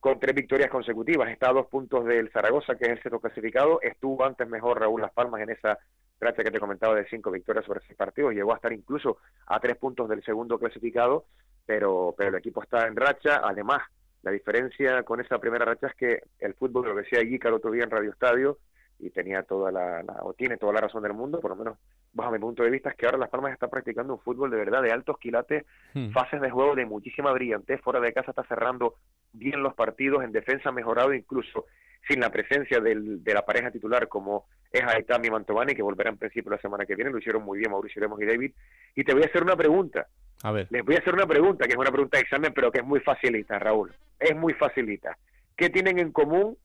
con tres victorias consecutivas. Está a dos puntos del Zaragoza, que es el sexto clasificado. Estuvo antes mejor Raúl Las Palmas en esa racha que te comentaba de cinco victorias sobre seis partidos. Llegó a estar incluso a tres puntos del segundo clasificado, pero, pero el equipo está en racha. Además, la diferencia con esa primera racha es que el fútbol, lo decía Guica el otro día en Radio Estadio, y tenía toda la, o tiene toda la razón del mundo, por lo menos bajo mi punto de vista, es que ahora Las Palmas está practicando un fútbol de verdad de altos quilates, hmm. fases de juego de muchísima brillantez, fuera de casa está cerrando bien los partidos, en defensa ha mejorado incluso sin la presencia del, de la pareja titular como es Aitami Mantovani, que volverá en principio la semana que viene, lo hicieron muy bien Mauricio Lemos y David, y te voy a hacer una pregunta. A ver. Les voy a hacer una pregunta, que es una pregunta de examen, pero que es muy facilita, Raúl. Es muy facilita. ¿Qué tienen en común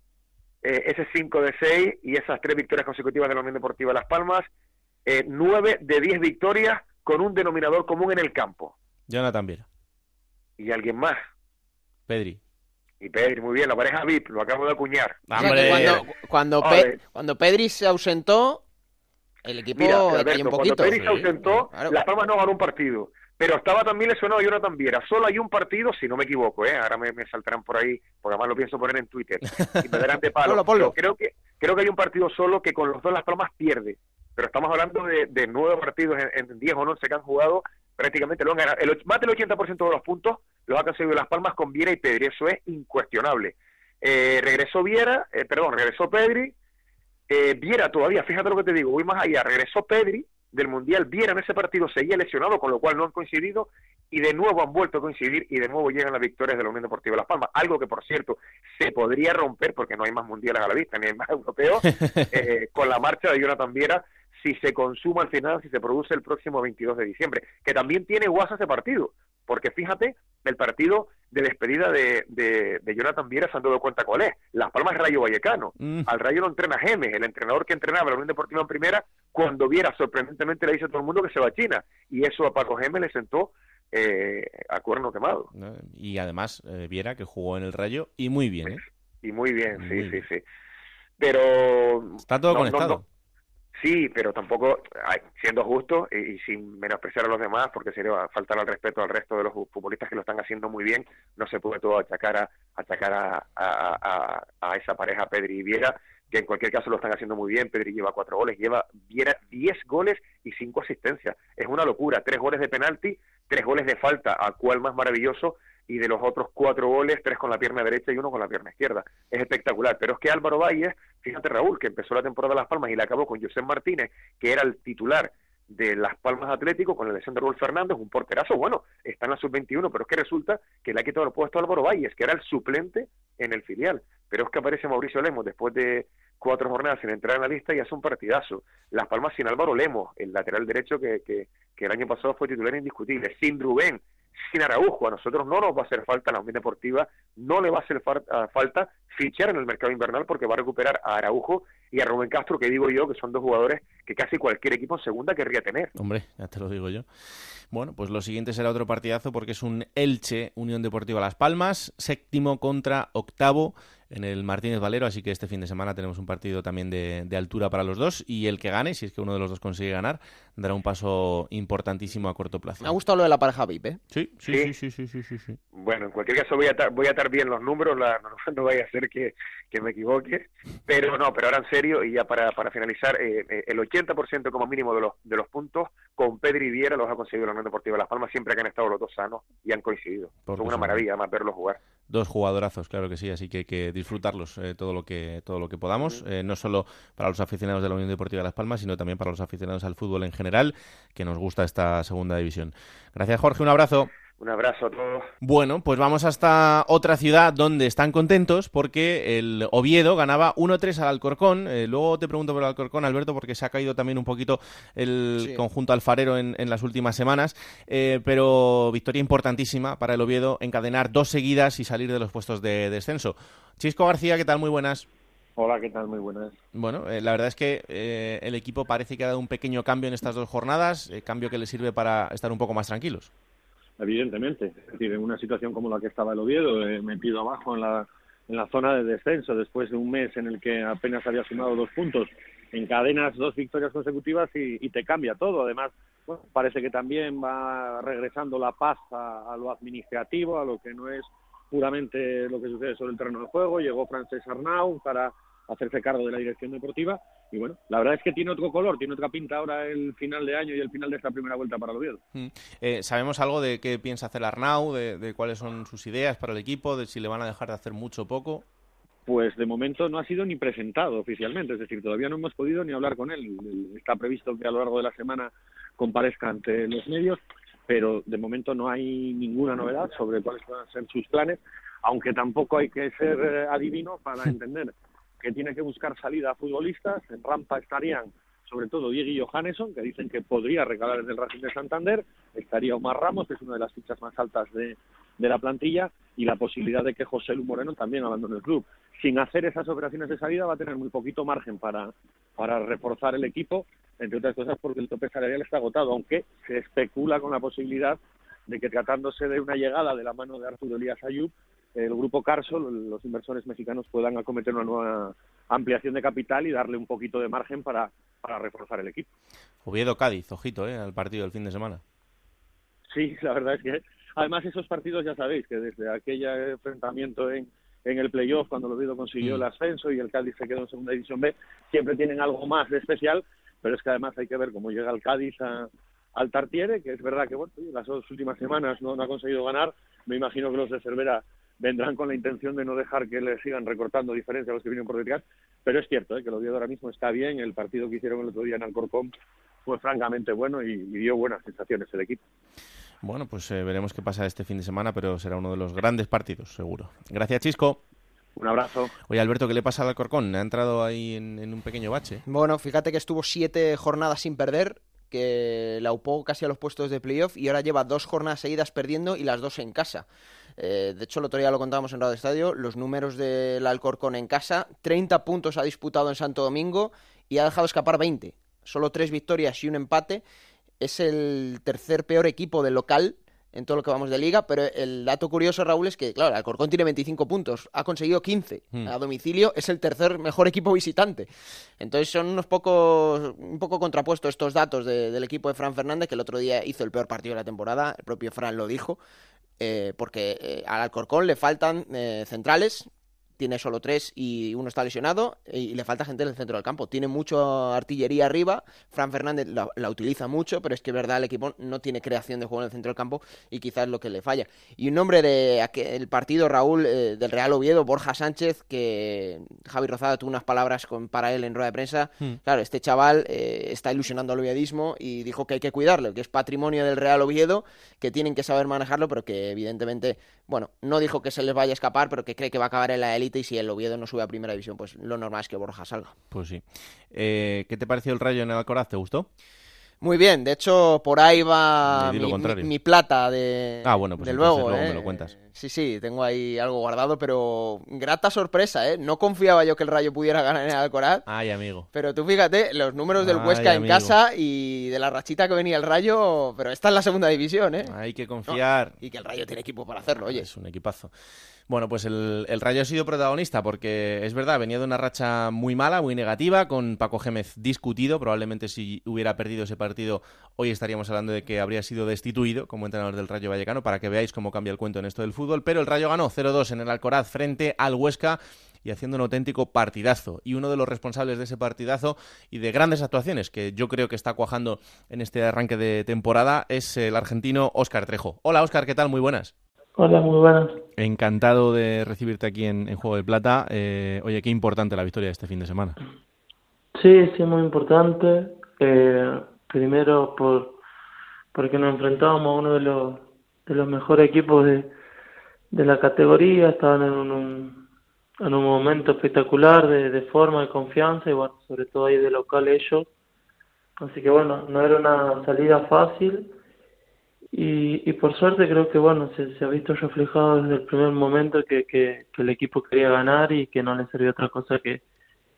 eh, ese 5 de 6 y esas tres victorias consecutivas de la Unión Deportiva Las Palmas? eh, 9 de 10 victorias con un denominador común en el campo. Jonathan Viera. ¿Y alguien más? Pedri. Y Pedri, muy bien, la pareja VIP, lo acabo de acuñar. cuando, cuando, cuando, Pedri se ausentó, el equipo Mira, un poquito. Cuando Pedri se ausentó, Las Palmas no ganó un partido. Pero estaba también lesionado Jonathan Viera. Solo hay un partido, si no me equivoco, ¿eh? ahora me, saltarán por ahí, porque además lo pienso poner en Twitter. Y me darán de palo. Pero creo que Creo que hay un partido solo que con los dos Las Palmas pierde, pero estamos hablando de, de nueve partidos en, 10 o 11 que han jugado, prácticamente lo han ganado. El, más del 80% de los puntos los ha conseguido Las Palmas con Viera y Pedri, eso es incuestionable. Eh, regresó Viera, eh, perdón, regresó Pedri, eh, Viera todavía, fíjate lo que te digo, voy más allá, regresó Pedri del Mundial, Viera en ese partido seguía lesionado, con lo cual no han coincidido, y de nuevo han vuelto a coincidir y de nuevo llegan las victorias de la Unión Deportiva Las Palmas, algo que por cierto se podría romper porque no hay más mundiales a la vista, ni hay más europeos, eh, con la marcha de Jonathan Viera, si se consuma al final, si se produce el próximo 22 de diciembre, que también tiene guasa ese partido, porque fíjate, el partido de despedida de, de, Jonathan Viera se han dado cuenta cuál es. Las Palmas Rayo Vallecano. Mm. Al Rayo lo entrena Gemes, el entrenador que entrenaba la Unión Deportiva en primera, cuando Viera sorprendentemente le dice a todo el mundo que se va a China. Y eso a Paco Gemes le sentó eh, a cuerno quemado. Y además, eh, Viera que jugó en el Rayo y muy bien. ¿eh? Y muy bien, sí, sí, sí. Pero... Está todo conectado. Sí, pero tampoco, siendo justo y, sin menospreciar a los demás, porque sería faltar al respeto al resto de los futbolistas que lo están haciendo muy bien, no se puede todo achacar a, achacar a, a, esa pareja Pedri y Viera, que en cualquier caso lo están haciendo muy bien. Pedri lleva cuatro goles, lleva Viera diez goles y cinco asistencias. Es una locura, tres goles de penalti, tres goles de falta, a cuál más maravilloso, y de los otros cuatro goles, tres con la pierna derecha y uno con la pierna izquierda. Es espectacular. Pero es que Álvaro Valles, fíjate Raúl, que empezó la temporada de Las Palmas y la acabó con José Martínez, que era el titular de Las Palmas Atlético con la lesión de Raúl Fernández, un porterazo, bueno, está en la sub-21, pero es que resulta que le ha quitado el puesto a Álvaro Valles, que era el suplente en el filial. Pero es que aparece Mauricio Lemos después de cuatro jornadas sin entrar en la lista y hace un partidazo. Las Palmas sin Álvaro Lemos, el lateral derecho que, que, que el año pasado fue titular indiscutible, sin Rubén, sin Araujo. A nosotros no nos va a hacer falta la Unión Deportiva, no le va a hacer falta fichar en el mercado invernal porque va a recuperar a Araujo y a Rubén Castro, que digo yo que son dos jugadores que casi cualquier equipo en segunda querría tener. Hombre, ya te lo digo yo. Bueno, pues lo siguiente será otro partidazo porque es un Elche Unión Deportiva Las Palmas, séptimo contra octavo en el Martínez Valero, así que este fin de semana tenemos un partido también de, altura para los dos y el que gane, si es que uno de los dos consigue ganar, dará un paso importantísimo a corto plazo. Me ha gustado lo de la pareja VIP, ¿eh? Sí, sí, sí, sí, sí, sí, Bueno, en cualquier caso voy a, voy a atar bien los números, la, no, vaya a ser que, me equivoque, pero no, pero ahora en serio y ya para, para finalizar, eh, eh, el 80% como mínimo de los, de los puntos con Pedri Viera los ha conseguido la Unión Deportiva de Las Palmas siempre que han estado los dos sanos y han coincidido. Es una maravilla además verlos jugar. Dos jugadorazos, claro que sí, así que hay que disfrutarlos eh, todo lo que todo lo que podamos, eh, no solo para los aficionados de la Unión Deportiva de Las Palmas, sino también para los aficionados al fútbol en general, que nos gusta esta segunda división. Gracias Jorge, un abrazo. Un abrazo a todos. Bueno, pues vamos hasta otra ciudad donde están contentos porque el Oviedo ganaba 1-3 al Alcorcón. Eh, luego te pregunto por el Alcorcón, Alberto, porque se ha caído también un poquito el conjunto alfarero en, las últimas semanas. Eh, pero victoria importantísima para el Oviedo, encadenar dos seguidas y salir de los puestos de descenso. Chisco García, ¿qué tal? Muy buenas. Hola, ¿qué tal? Muy buenas. Bueno, eh, la verdad es que el equipo parece que ha dado un pequeño cambio en estas dos jornadas, cambio que le sirve para estar un poco más tranquilos evidentemente. Es decir, en una situación como la que estaba el Oviedo, eh, metido abajo en la, en la zona de descenso, después de un mes en el que apenas había sumado dos puntos, encadenas dos victorias consecutivas y, te cambia todo. Además, bueno, parece que también va regresando la paz a, lo administrativo, a lo que no es puramente lo que sucede sobre el terreno de juego. Llegó Francés Arnau para hacerse cargo de la dirección deportiva. Y bueno, la verdad es que tiene otro color, tiene otra pinta ahora el final de año y el final de esta primera vuelta para el Oviedo. Mm. Eh, ¿Sabemos algo de qué piensa hacer Arnau, de, cuáles son sus ideas para el equipo, de si le van a dejar de hacer mucho o poco? Pues de momento no ha sido ni presentado oficialmente, es decir, todavía no hemos podido ni hablar con él. Está previsto que a lo largo de la semana comparezca ante los medios, pero de momento no hay ninguna novedad sobre cuáles van a ser sus planes, aunque tampoco hay que ser eh, adivino para entender que tiene que buscar salida a futbolistas. En rampa estarían sobre todo Diego y Johannesson, que dicen que podría regalar en el Racing de Santander, estaría Omar Ramos, que es una de las fichas más altas de, de la plantilla, y la posibilidad de que José Lu Moreno también abandone el club. Sin hacer esas operaciones de salida va a tener muy poquito margen para, para reforzar el equipo, entre otras cosas porque el tope salarial está agotado, aunque se especula con la posibilidad de que tratándose de una llegada de la mano de Arturo Elías Ayub, el grupo Carso, los inversores mexicanos puedan acometer una nueva ampliación de capital y darle un poquito de margen para, para reforzar el equipo. Oviedo Cádiz, ojito, ¿eh? al partido del fin de semana. Sí, la verdad es que además esos partidos ya sabéis que desde aquel enfrentamiento en, en el playoff cuando el Oviedo consiguió el ascenso y el Cádiz se quedó en segunda división B, siempre tienen algo más de especial, pero es que además hay que ver cómo llega el Cádiz a, al Tartiere, que es verdad que bueno, las dos últimas semanas no, ha conseguido ganar, me imagino que los de Cervera vendrán con la intención de no dejar que le sigan recortando diferencias a los que vienen por detrás, pero es cierto ¿eh? que el Oviedo ahora mismo está bien, el partido que hicieron el otro día en Alcorcón fue francamente bueno y, dio buenas sensaciones el equipo. Bueno, pues eh, veremos qué pasa este fin de semana, pero será uno de los grandes partidos, seguro. Gracias, Chisco. Un abrazo. Oye, Alberto, ¿qué le pasa al Alcorcón? Ha entrado ahí en, un pequeño bache. Bueno, fíjate que estuvo siete jornadas sin perder, que la upó casi a los puestos de playoff y ahora lleva dos jornadas seguidas perdiendo y las dos en casa. Eh, de hecho, el otro día lo contábamos en Radio Estadio, los números del Alcorcón en casa, 30 puntos ha disputado en Santo Domingo y ha dejado escapar 20. Solo tres victorias y un empate. Es el tercer peor equipo del local en todo lo que vamos de liga, pero el dato curioso, Raúl, es que, claro, el Alcorcón tiene 25 puntos, ha conseguido 15 hmm. a domicilio, es el tercer mejor equipo visitante. Entonces son unos pocos, un poco contrapuestos estos datos del equipo de Fran Fernández, que el otro día hizo el peor partido de la temporada, el propio Fran lo dijo, eh, porque eh, al Alcorcón le faltan eh, centrales, tiene solo tres y uno está lesionado y le falta gente en el centro del campo. Tiene mucha artillería arriba, Fran Fernández la, utiliza mucho, pero es que es verdad el equipo no tiene creación de juego en el centro del campo y quizás es lo que le falla. Y un nombre del partido, Raúl, eh, del Real Oviedo, Borja Sánchez, que Javi Rozada tuvo unas palabras con, para él en rueda de prensa. Hmm. Claro, este chaval eh, está ilusionando al oviedismo y dijo que hay que cuidarlo, que es patrimonio del Real Oviedo, que tienen que saber manejarlo, pero que evidentemente, bueno, no dijo que se les vaya a escapar, pero que cree que va a acabar en la élite y si el Oviedo no sube a primera división, pues lo normal es que Borja salga. Pues sí. Eh, ¿Qué te pareció el Rayo en el Alcoraz? ¿Te gustó? Muy bien, de hecho por ahí va mi, plata de, ah, bueno, pues luego, me ¿eh? lo cuentas. Sí, sí, tengo ahí algo guardado, pero grata sorpresa, ¿eh? No confiaba yo que el Rayo pudiera ganar en el Alcoraz. Ay, amigo. Pero tú fíjate, los números del Huesca en casa y de la rachita que venía el Rayo, pero está en la segunda división, ¿eh? Hay que confiar. y que el Rayo tiene equipo para hacerlo, oye. Es un equipazo. Bueno, pues el, Rayo ha sido protagonista porque es verdad, venía de una racha muy mala, muy negativa, con Paco Gémez discutido. Probablemente si hubiera perdido ese partido, hoy estaríamos hablando de que habría sido destituido como entrenador del Rayo Vallecano, para que veáis cómo cambia el cuento en esto del fútbol. Pero el Rayo ganó 0-2 en el Alcoraz frente al Huesca y haciendo un auténtico partidazo. Y uno de los responsables de ese partidazo y de grandes actuaciones que yo creo que está cuajando en este arranque de temporada es el argentino Óscar Trejo. Hola Óscar, ¿qué tal? Muy buenas. Hola, muy buenas. Encantado de recibirte aquí en, Juego de Plata. Eh, oye, qué importante la victoria de este fin de semana. Sí, sí, muy importante. Eh, primero por porque nos enfrentábamos a uno de los, de los mejores equipos de, de la categoría, estaban en un, en un momento espectacular de, de forma, de confianza y bueno, sobre todo ahí de local ellos. Así que bueno, no era una salida fácil y, y por suerte creo que bueno se, ha visto reflejado desde el primer momento que, que, el equipo quería ganar y que no le servía otra cosa que,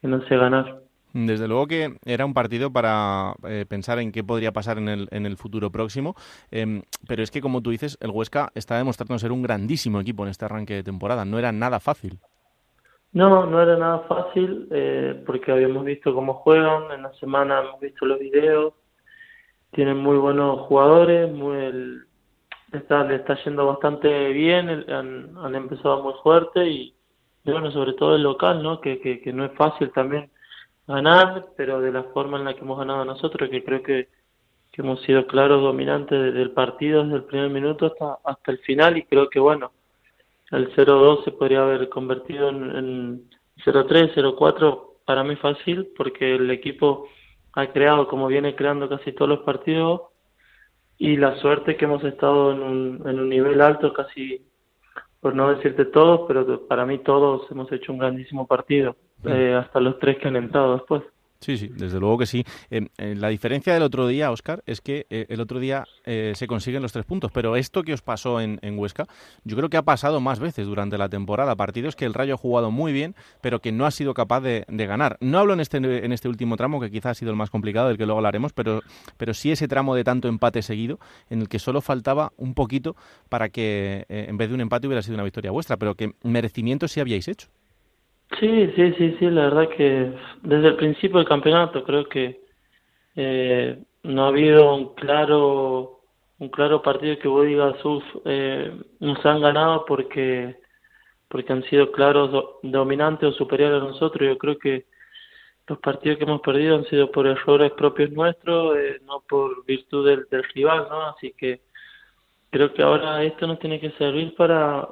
no se ganar. Desde luego que era un partido para eh, pensar en qué podría pasar en el, en el futuro próximo, em, pero es que como tú dices, el Huesca está demostrando ser un grandísimo equipo en este arranque de temporada, no era nada fácil. No, no era nada fácil eh, porque habíamos visto cómo juegan, en la semana hemos visto los videos, tienen muy buenos jugadores, muy el, está, le está yendo bastante bien, han, han empezado muy fuerte y, bueno, sobre todo el local, ¿no? Que, que, que no es fácil también ganar, pero de la forma en la que hemos ganado nosotros, que creo que, que hemos sido claros dominantes desde el partido, desde el primer minuto hasta, hasta el final y creo que bueno, el 0-2 se podría haber convertido en, en 0-3, 0-4 para mí fácil porque el equipo ha creado como viene creando casi todos los partidos y la suerte que hemos estado en un, en un nivel alto casi por no decirte todos pero para mí todos hemos hecho un grandísimo partido eh, hasta los tres que han entrado después Sí, sí, desde luego que sí. Em, eh, la diferencia del otro día, Oscar, es que eh, el otro día eh, se consiguen los tres puntos, pero esto que os pasó en, Huesca, yo creo que ha pasado más veces durante la temporada. Partidos que el Rayo ha jugado muy bien, pero que no ha sido capaz de, ganar. No hablo en este, en este último tramo, que quizás ha sido el más complicado, del que luego hablaremos, pero, pero sí ese tramo de tanto empate seguido, en el que solo faltaba un poquito para que en vez de un empate hubiera sido una victoria vuestra, pero que merecimiento sí habíais hecho. Sí, sí, sí, sí, la verdad que desde el principio del campeonato creo que eh, no ha habido un claro un claro partido que vos digas, uff, eh, nos han ganado porque porque han sido claros dominantes o superiores a nosotros. Yo creo que los partidos que hemos perdido han sido por errores propios nuestros, eh, no por virtud del, del, rival, ¿no? Así que creo que ahora esto nos tiene que servir para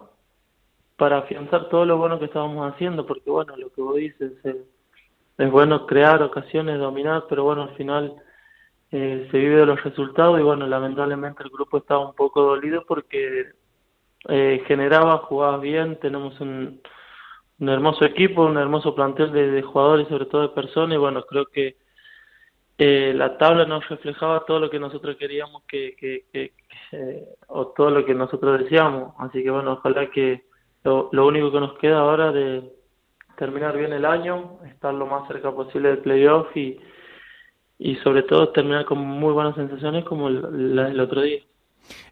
para afianzar todo lo bueno que estábamos haciendo, porque bueno, lo que vos dices es, es bueno crear ocasiones, dominar, pero bueno, al final eh, se vive de los resultados y bueno, lamentablemente el grupo estaba un poco dolido porque eh, generaba, jugaba bien, tenemos un, hermoso equipo, un hermoso plantel de, jugadores, sobre todo de personas, y bueno, creo que eh, la tabla nos reflejaba todo lo que nosotros queríamos que, que, que, o todo lo que nosotros deseamos, así que bueno, ojalá que lo, único que nos queda ahora de terminar bien el año, estar lo más cerca posible del playoff y, y sobre todo terminar con muy buenas sensaciones como el, el otro día.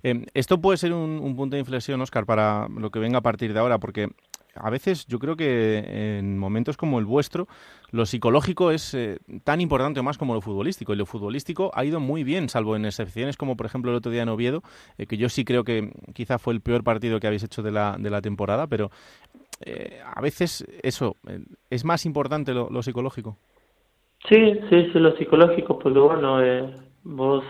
Eh, esto puede ser un, un, punto de inflexión, Oscar, para lo que venga a partir de ahora, porque a veces yo creo que en momentos como el vuestro, lo psicológico es eh, tan importante o más como lo futbolístico. Y lo futbolístico ha ido muy bien, salvo en excepciones como por ejemplo el otro día en Oviedo, eh, que yo sí creo que quizá fue el peor partido que habéis hecho de la, de la temporada, pero eh, a veces eso, eh, es más importante lo, lo, psicológico. Sí, sí, sí, lo psicológico, porque bueno, vos,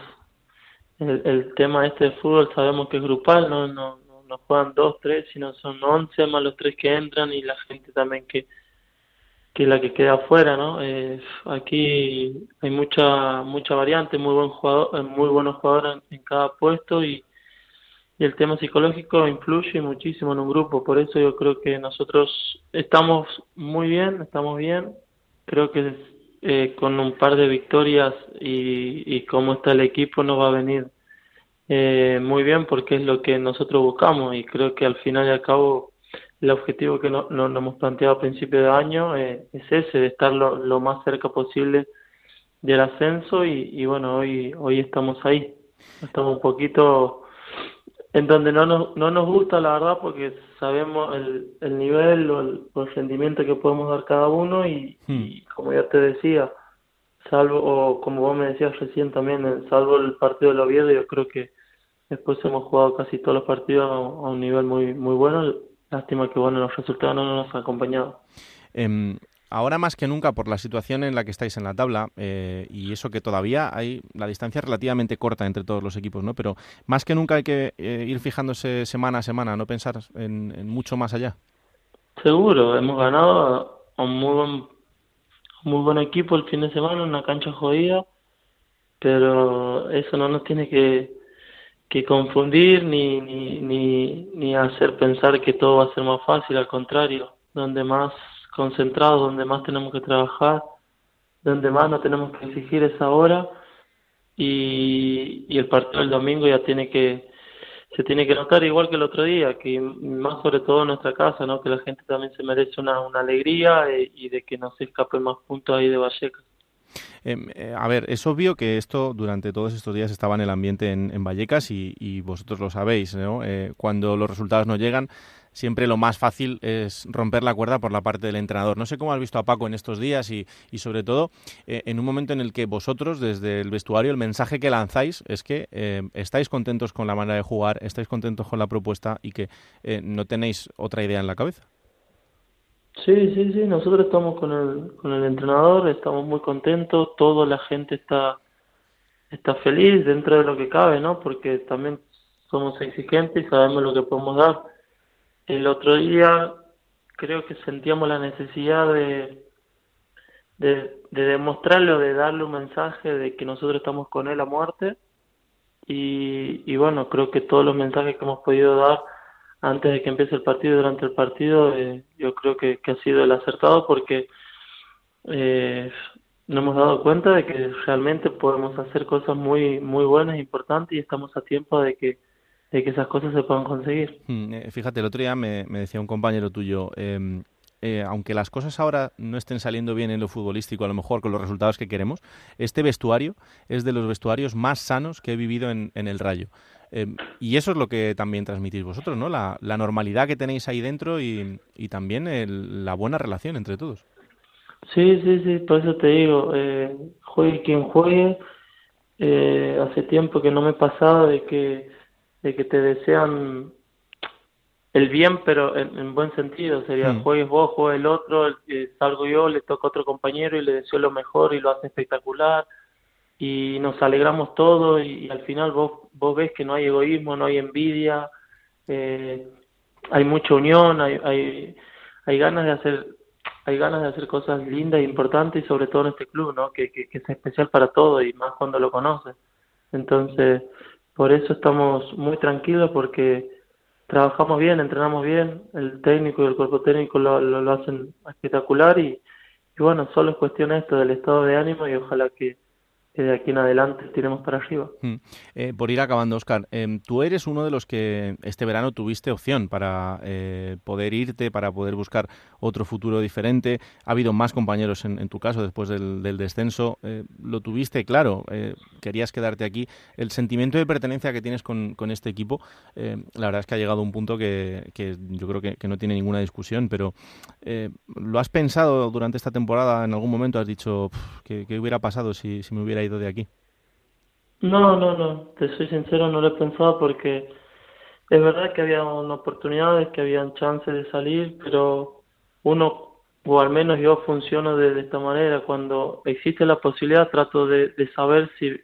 el, el tema este de fútbol sabemos que es grupal, no, no, no juegan dos, tres, sino son once más los tres que entran y la gente también que que la que queda afuera, ¿no? Eh, aquí hay mucha mucha variante, muy buen jugador, eh, muy buenos jugadores en, cada puesto y, y, el tema psicológico influye muchísimo en un grupo, por eso yo creo que nosotros estamos muy bien, estamos bien, creo que eh, con un par de victorias y, y cómo está el equipo nos va a venir eh, muy bien porque es lo que nosotros buscamos y creo que al final y al cabo el objetivo que nos no, no hemos planteado a principio de año eh, es ese, de estar lo, lo, más cerca posible del ascenso y, y, bueno, hoy, hoy estamos ahí. Estamos un poquito en donde no nos, no nos gusta la verdad porque sabemos el, el nivel o el, o el rendimiento que podemos dar cada uno y, hmm. y como ya te decía, salvo, o como vos me decías recién también, salvo el partido de Oviedo, yo creo que después hemos jugado casi todos los partidos a, un nivel muy muy bueno. Lástima que bueno los resultados no nos han acompañado. Eh, ahora más que nunca, por la situación en la que estáis en la tabla, eh, y eso que todavía hay la distancia relativamente corta entre todos los equipos, ¿no? Pero más que nunca hay que eh, ir fijándose semana a semana, no pensar en, en, mucho más allá. Seguro, hemos ganado a un muy buen muy buen equipo el fin de semana, una cancha jodida, pero eso no nos tiene que, que confundir ni, ni, ni, ni hacer pensar que todo va a ser más fácil, al contrario, donde más concentrados, donde más tenemos que trabajar, donde más no tenemos que exigir esa hora y, y el partido del domingo ya tiene que se tiene que notar igual que el otro día, que más sobre todo en nuestra casa, ¿no? que la gente también se merece una, una alegría y, y de que no se escapen más puntos ahí de Vallecas. Eh, eh, a ver, es obvio que esto durante todos estos días estaba en el ambiente en, Vallecas y, vosotros lo sabéis, ¿no? Eh, cuando los resultados no llegan, siempre lo más fácil es romper la cuerda por la parte del entrenador. No sé cómo has visto a Paco en estos días y, y sobre todo eh, en un momento en el que vosotros desde el vestuario el mensaje que lanzáis es que eh, estáis contentos con la manera de jugar, estáis contentos con la propuesta y que eh, no tenéis otra idea en la cabeza. Sí, sí, sí, nosotros estamos con el, con el entrenador, estamos muy contentos, toda la gente está, está feliz dentro de lo que cabe, ¿no? Porque también somos exigentes y sabemos lo que podemos dar el otro día creo que sentíamos la necesidad de, de, de demostrarle o de darle un mensaje de que nosotros estamos con él a muerte y, y bueno, creo que todos los mensajes que hemos podido dar antes de que empiece el partido durante el partido, eh, yo creo que, que, ha sido el acertado porque eh, nos hemos dado cuenta de que realmente podemos hacer cosas muy muy buenas, importantes y estamos a tiempo de que de que esas cosas se puedan conseguir. Hmm, eh, fíjate, el otro día me, decía un compañero tuyo, eh, eh, aunque las cosas ahora no estén saliendo bien en lo futbolístico, a lo mejor con los resultados que queremos, este vestuario es de los vestuarios más sanos que he vivido en el Rayo. Eh, y eso es lo que también transmitís vosotros, ¿no? La, la normalidad que tenéis ahí dentro y, y también el, la buena relación entre todos. Sí, sí, sí, por eso te digo, eh, juegue quien juegue, eh, hace tiempo que no me pasaba de que de que te desean el bien, pero en, buen sentido. Sería, mm. juegues vos, juegue el otro, salgo yo, le toca a otro compañero y le deseo lo mejor y lo hace espectacular. Y nos alegramos todos y, al final vos, vos ves que no hay egoísmo, no hay envidia, eh, hay mucha unión, hay, hay, hay ganas de hacer hay ganas de hacer cosas lindas e importantes y sobre todo en este club, ¿no? Que, que, que es especial para todos y más cuando lo conoces. Entonces, por eso estamos muy tranquilos porque trabajamos bien, entrenamos bien, el técnico y el cuerpo técnico lo, lo, hacen espectacular y, y, bueno, solo es cuestión esto del estado de ánimo y ojalá que, que de aquí en adelante tiremos para arriba. Hmm. Eh, por ir acabando, Oscar, em, tú eres uno de los que este verano tuviste opción para eh, poder irte, para poder buscar otro futuro diferente. Ha habido más compañeros en, tu caso después del, descenso. Eh, lo tuviste claro, querías quedarte aquí. El sentimiento de pertenencia que tienes con, este equipo, la verdad es que ha llegado a un punto que, yo creo que, no tiene ninguna discusión, pero ¿lo has pensado durante esta temporada? ¿En algún momento has dicho qué hubiera pasado si, si me hubiera de aquí? No, no, no, te soy sincero, no lo he pensado porque es verdad que había oportunidades, que habían chances de salir, pero uno, o al menos yo funciono de, esta manera, cuando existe la posibilidad trato de, saber si,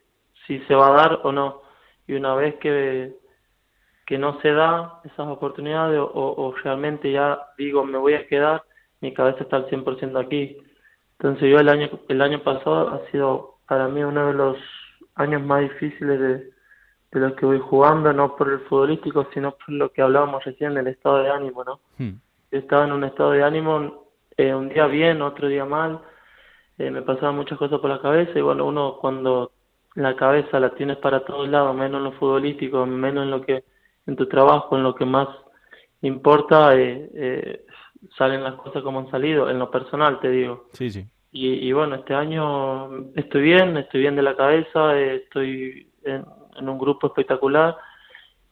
si se va a dar o no. Y una vez que, que no se da esas oportunidades o, o realmente ya digo me voy a quedar, mi cabeza está al 100% aquí. Entonces yo el año, el año pasado ha sido para mí uno de los años más difíciles de, de los que voy jugando, no por el futbolístico, sino por lo que hablábamos recién del estado de ánimo, ¿no? Hmm. estaba en un estado de ánimo eh, un día bien, otro día mal, eh, me pasaban muchas cosas por la cabeza y bueno, uno cuando la cabeza la tienes para todos lados, menos en lo futbolístico, menos en lo que, en tu trabajo, en lo que más importa, eh, eh salen las cosas como han salido, en lo personal te digo. Sí, sí. Y, bueno, este año estoy bien, estoy bien de la cabeza, estoy en, un grupo espectacular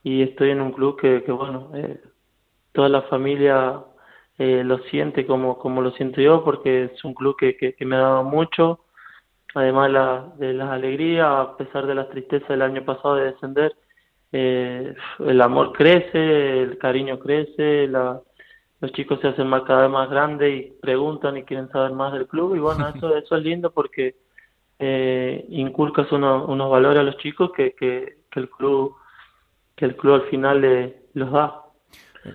y estoy en un club que, que bueno, eh, toda la familia eh, lo siente como, como lo siento yo, porque es un club que, que, me ha dado mucho, además la, de las alegrías, a pesar de las tristezas del año pasado de descender, eh, el amor crece, el cariño crece, la, los chicos se hacen más, cada vez más grandes y preguntan y quieren saber más del club y bueno, eso, eso es lindo porque eh, inculcas unos valores a los chicos que, que, el club que el club al final le, los da.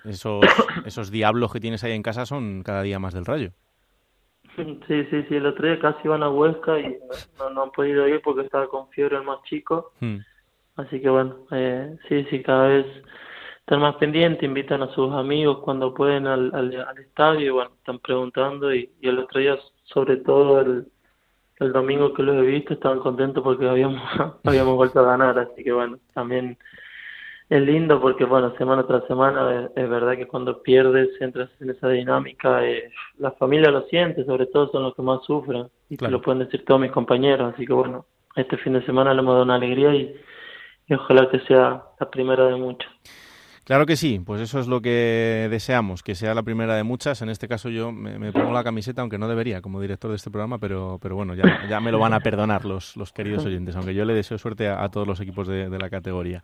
Esos, esos diablos que tienes ahí en casa son cada día más del rayo. Sí, sí, sí, el otro día casi iban a Huesca y no, no han podido ir porque estaba con fiebre el más chico. Hmm. Así que bueno, eh, sí, sí, cada vez están más pendientes, invitan a sus amigos cuando pueden al, al, estadio, y bueno, están preguntando y, el otro día, sobre todo el, el domingo que los he visto, estaban contentos porque habíamos, habíamos vuelto a ganar, así que bueno, también es lindo porque bueno, semana tras semana es, verdad que cuando pierdes entras en esa dinámica, eh, la familia lo siente, sobre todo son los que más sufren. Y lo pueden decir todos mis compañeros, así que bueno, este fin de semana le hemos dado una alegría y, y ojalá que sea la primera de muchas. Claro que sí, pues eso es lo que deseamos, que sea la primera de muchas. En este caso yo me, pongo la camiseta, aunque no debería como director de este programa, pero, pero bueno, ya, ya me lo van a perdonar los, los queridos oyentes, aunque yo le deseo suerte a, todos los equipos de, la categoría.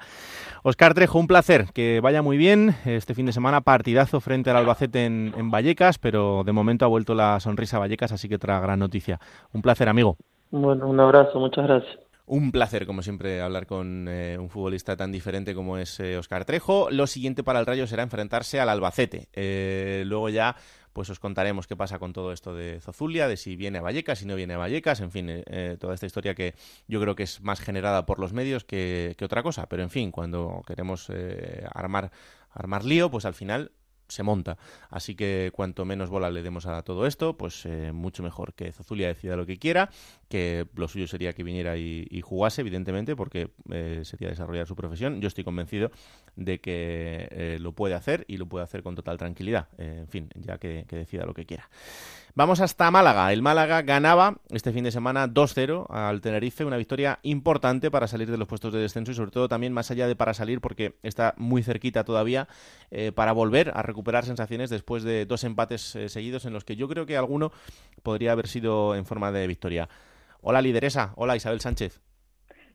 Oscar Trejo, un placer, que vaya muy bien. Este fin de semana partidazo frente al Albacete en, en Vallecas, pero de momento ha vuelto la sonrisa a Vallecas, así que otra gran noticia. Un placer, amigo. Bueno, un abrazo, muchas gracias. Un placer, como siempre, hablar con eh, un futbolista tan diferente como es Oscar eh, Trejo. Lo siguiente para el Rayo será enfrentarse al Albacete. Eh, luego ya pues os contaremos qué pasa con todo esto de Zozulia, de si viene a Vallecas, si no viene a Vallecas, en fin, toda esta historia que yo creo que es más generada por los medios que, otra cosa. Pero en fin, cuando queremos armar, armar lío, pues al final se monta. Así que cuanto menos bola le demos a todo esto, pues eh, mucho mejor que Zozulia decida lo que quiera, que lo suyo sería que viniera y, jugase, evidentemente, porque eh, sería desarrollar su profesión. Yo estoy convencido de que eh, lo puede hacer y lo puede hacer con total tranquilidad. en fin, ya que decida lo que quiera. Vamos hasta Málaga. El Málaga ganaba este fin de semana 2-0 al Tenerife, una victoria importante para salir de los puestos de descenso y sobre todo también más allá de para salir porque está muy cerquita todavía eh, para volver a recuperar sensaciones después de dos empates eh, seguidos en los que yo creo que alguno podría haber sido en forma de victoria. Hola lideresa, hola Isabel Sánchez.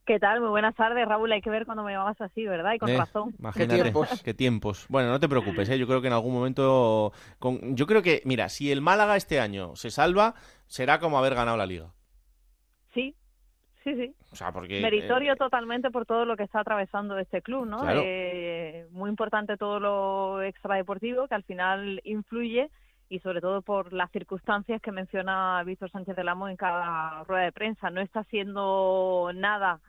¿Qué tal? Muy buenas tardes, Raúl. Hay que ver cuando me llamabas así, ¿verdad? Y con Eh, razón. Imagínate, qué tiempos? Bueno, no te preocupes, ¿eh? yo creo que en algún momento... Con... Yo creo que, mira, si el Málaga este año se salva, será como haber ganado la Liga. Sí, sí, sí. O sea, porque... Meritorio eh, totalmente por todo lo que está atravesando este club, ¿no? Claro. Eh, muy importante todo lo extradeportivo que al final influye y sobre todo por las circunstancias que menciona Víctor Sánchez del Amo en cada rueda de prensa. No está siendo nada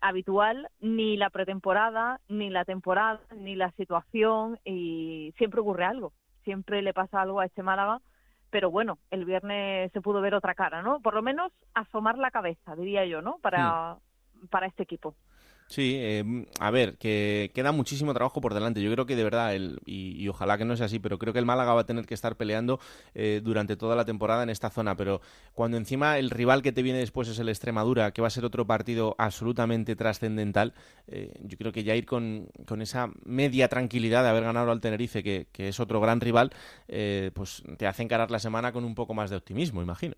habitual ni la pretemporada, ni la temporada, ni la situación y siempre ocurre algo. Siempre le pasa algo a este Málaga, pero bueno, el viernes se pudo ver otra cara, ¿no? Por lo menos asomar la cabeza, diría yo, ¿no? Para, para este equipo. Sí, eh, a ver, que queda muchísimo trabajo por delante. Yo creo que de verdad, el, y, ojalá que no sea así, pero creo que el Málaga va a tener que estar peleando eh, durante toda la temporada en esta zona. Pero cuando encima el rival que te viene después es el Extremadura, que va a ser otro partido absolutamente trascendental, eh, yo creo que ya ir con, con esa media tranquilidad de haber ganado al Tenerife, que, que es otro gran rival, eh, pues te hace encarar la semana con un poco más de optimismo, imagino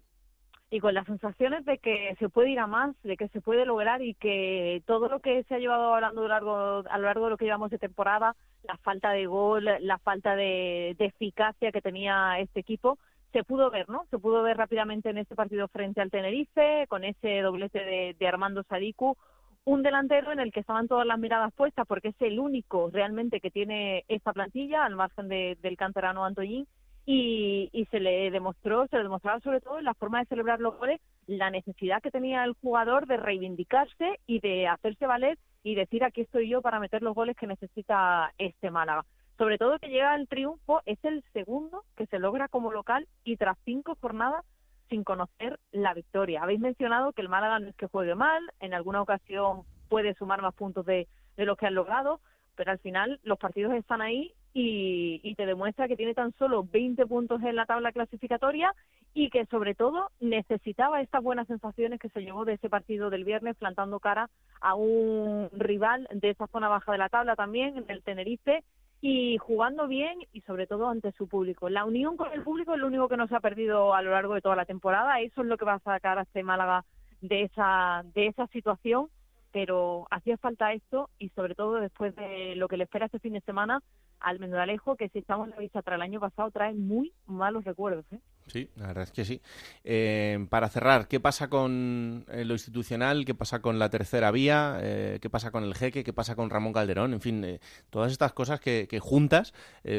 y con las sensaciones de que se puede ir a más, de que se puede lograr y que todo lo que se ha llevado hablando largo, a lo largo de lo que llevamos de temporada, la falta de gol, la falta de, de eficacia que tenía este equipo, se pudo ver, ¿no? Se pudo ver rápidamente en este partido frente al Tenerife, con ese doblete de, de Armando Sadiku, un delantero en el que estaban todas las miradas puestas porque es el único realmente que tiene esta plantilla, al margen de, del canterano Antoñín, y, y se le demostró, se le demostraba sobre todo en la forma de celebrar los goles, la necesidad que tenía el jugador de reivindicarse y de hacerse valer y decir aquí estoy yo para meter los goles que necesita este Málaga. Sobre todo que llega el triunfo, es el segundo que se logra como local y tras cinco jornadas sin conocer la victoria. Habéis mencionado que el Málaga no es que juegue mal, en alguna ocasión puede sumar más puntos de, de los que han logrado, pero al final los partidos están ahí y, y, te demuestra que tiene tan solo 20 puntos en la tabla clasificatoria y que sobre todo necesitaba estas buenas sensaciones que se llevó de ese partido del viernes plantando cara a un rival de esa zona baja de la tabla también, el Tenerife, y jugando bien y sobre todo ante su público. La unión con el público es lo único que no se ha perdido a lo largo de toda la temporada, eso es lo que va a sacar a este Málaga de esa, de esa situación pero hacía falta esto y sobre todo después de lo que le espera este fin de semana al Mendalejo, que si estamos en la vista tras el año pasado trae muy malos recuerdos. ¿eh? Sí, la verdad es que sí. Eh, para cerrar, ¿qué pasa con eh, lo institucional? ¿Qué pasa con la tercera vía? Eh, ¿Qué pasa con el jeque? ¿Qué pasa con Ramón Calderón? En fin, todas estas cosas que, que juntas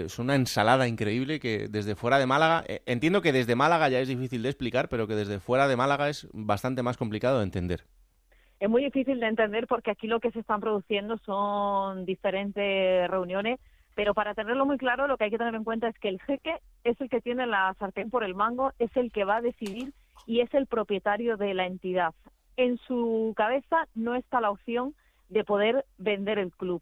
son una ensalada increíble que desde fuera de Málaga, entiendo que desde Málaga ya es difícil de explicar, pero que desde fuera de Málaga es bastante más complicado de entender es muy difícil de entender porque aquí lo que se están produciendo son diferentes reuniones, pero para tenerlo muy claro lo que hay que tener en cuenta es que el jeque es el que tiene la sartén por el mango, es el que va a decidir y es el propietario de la entidad. En su cabeza no está la opción de poder vender el club.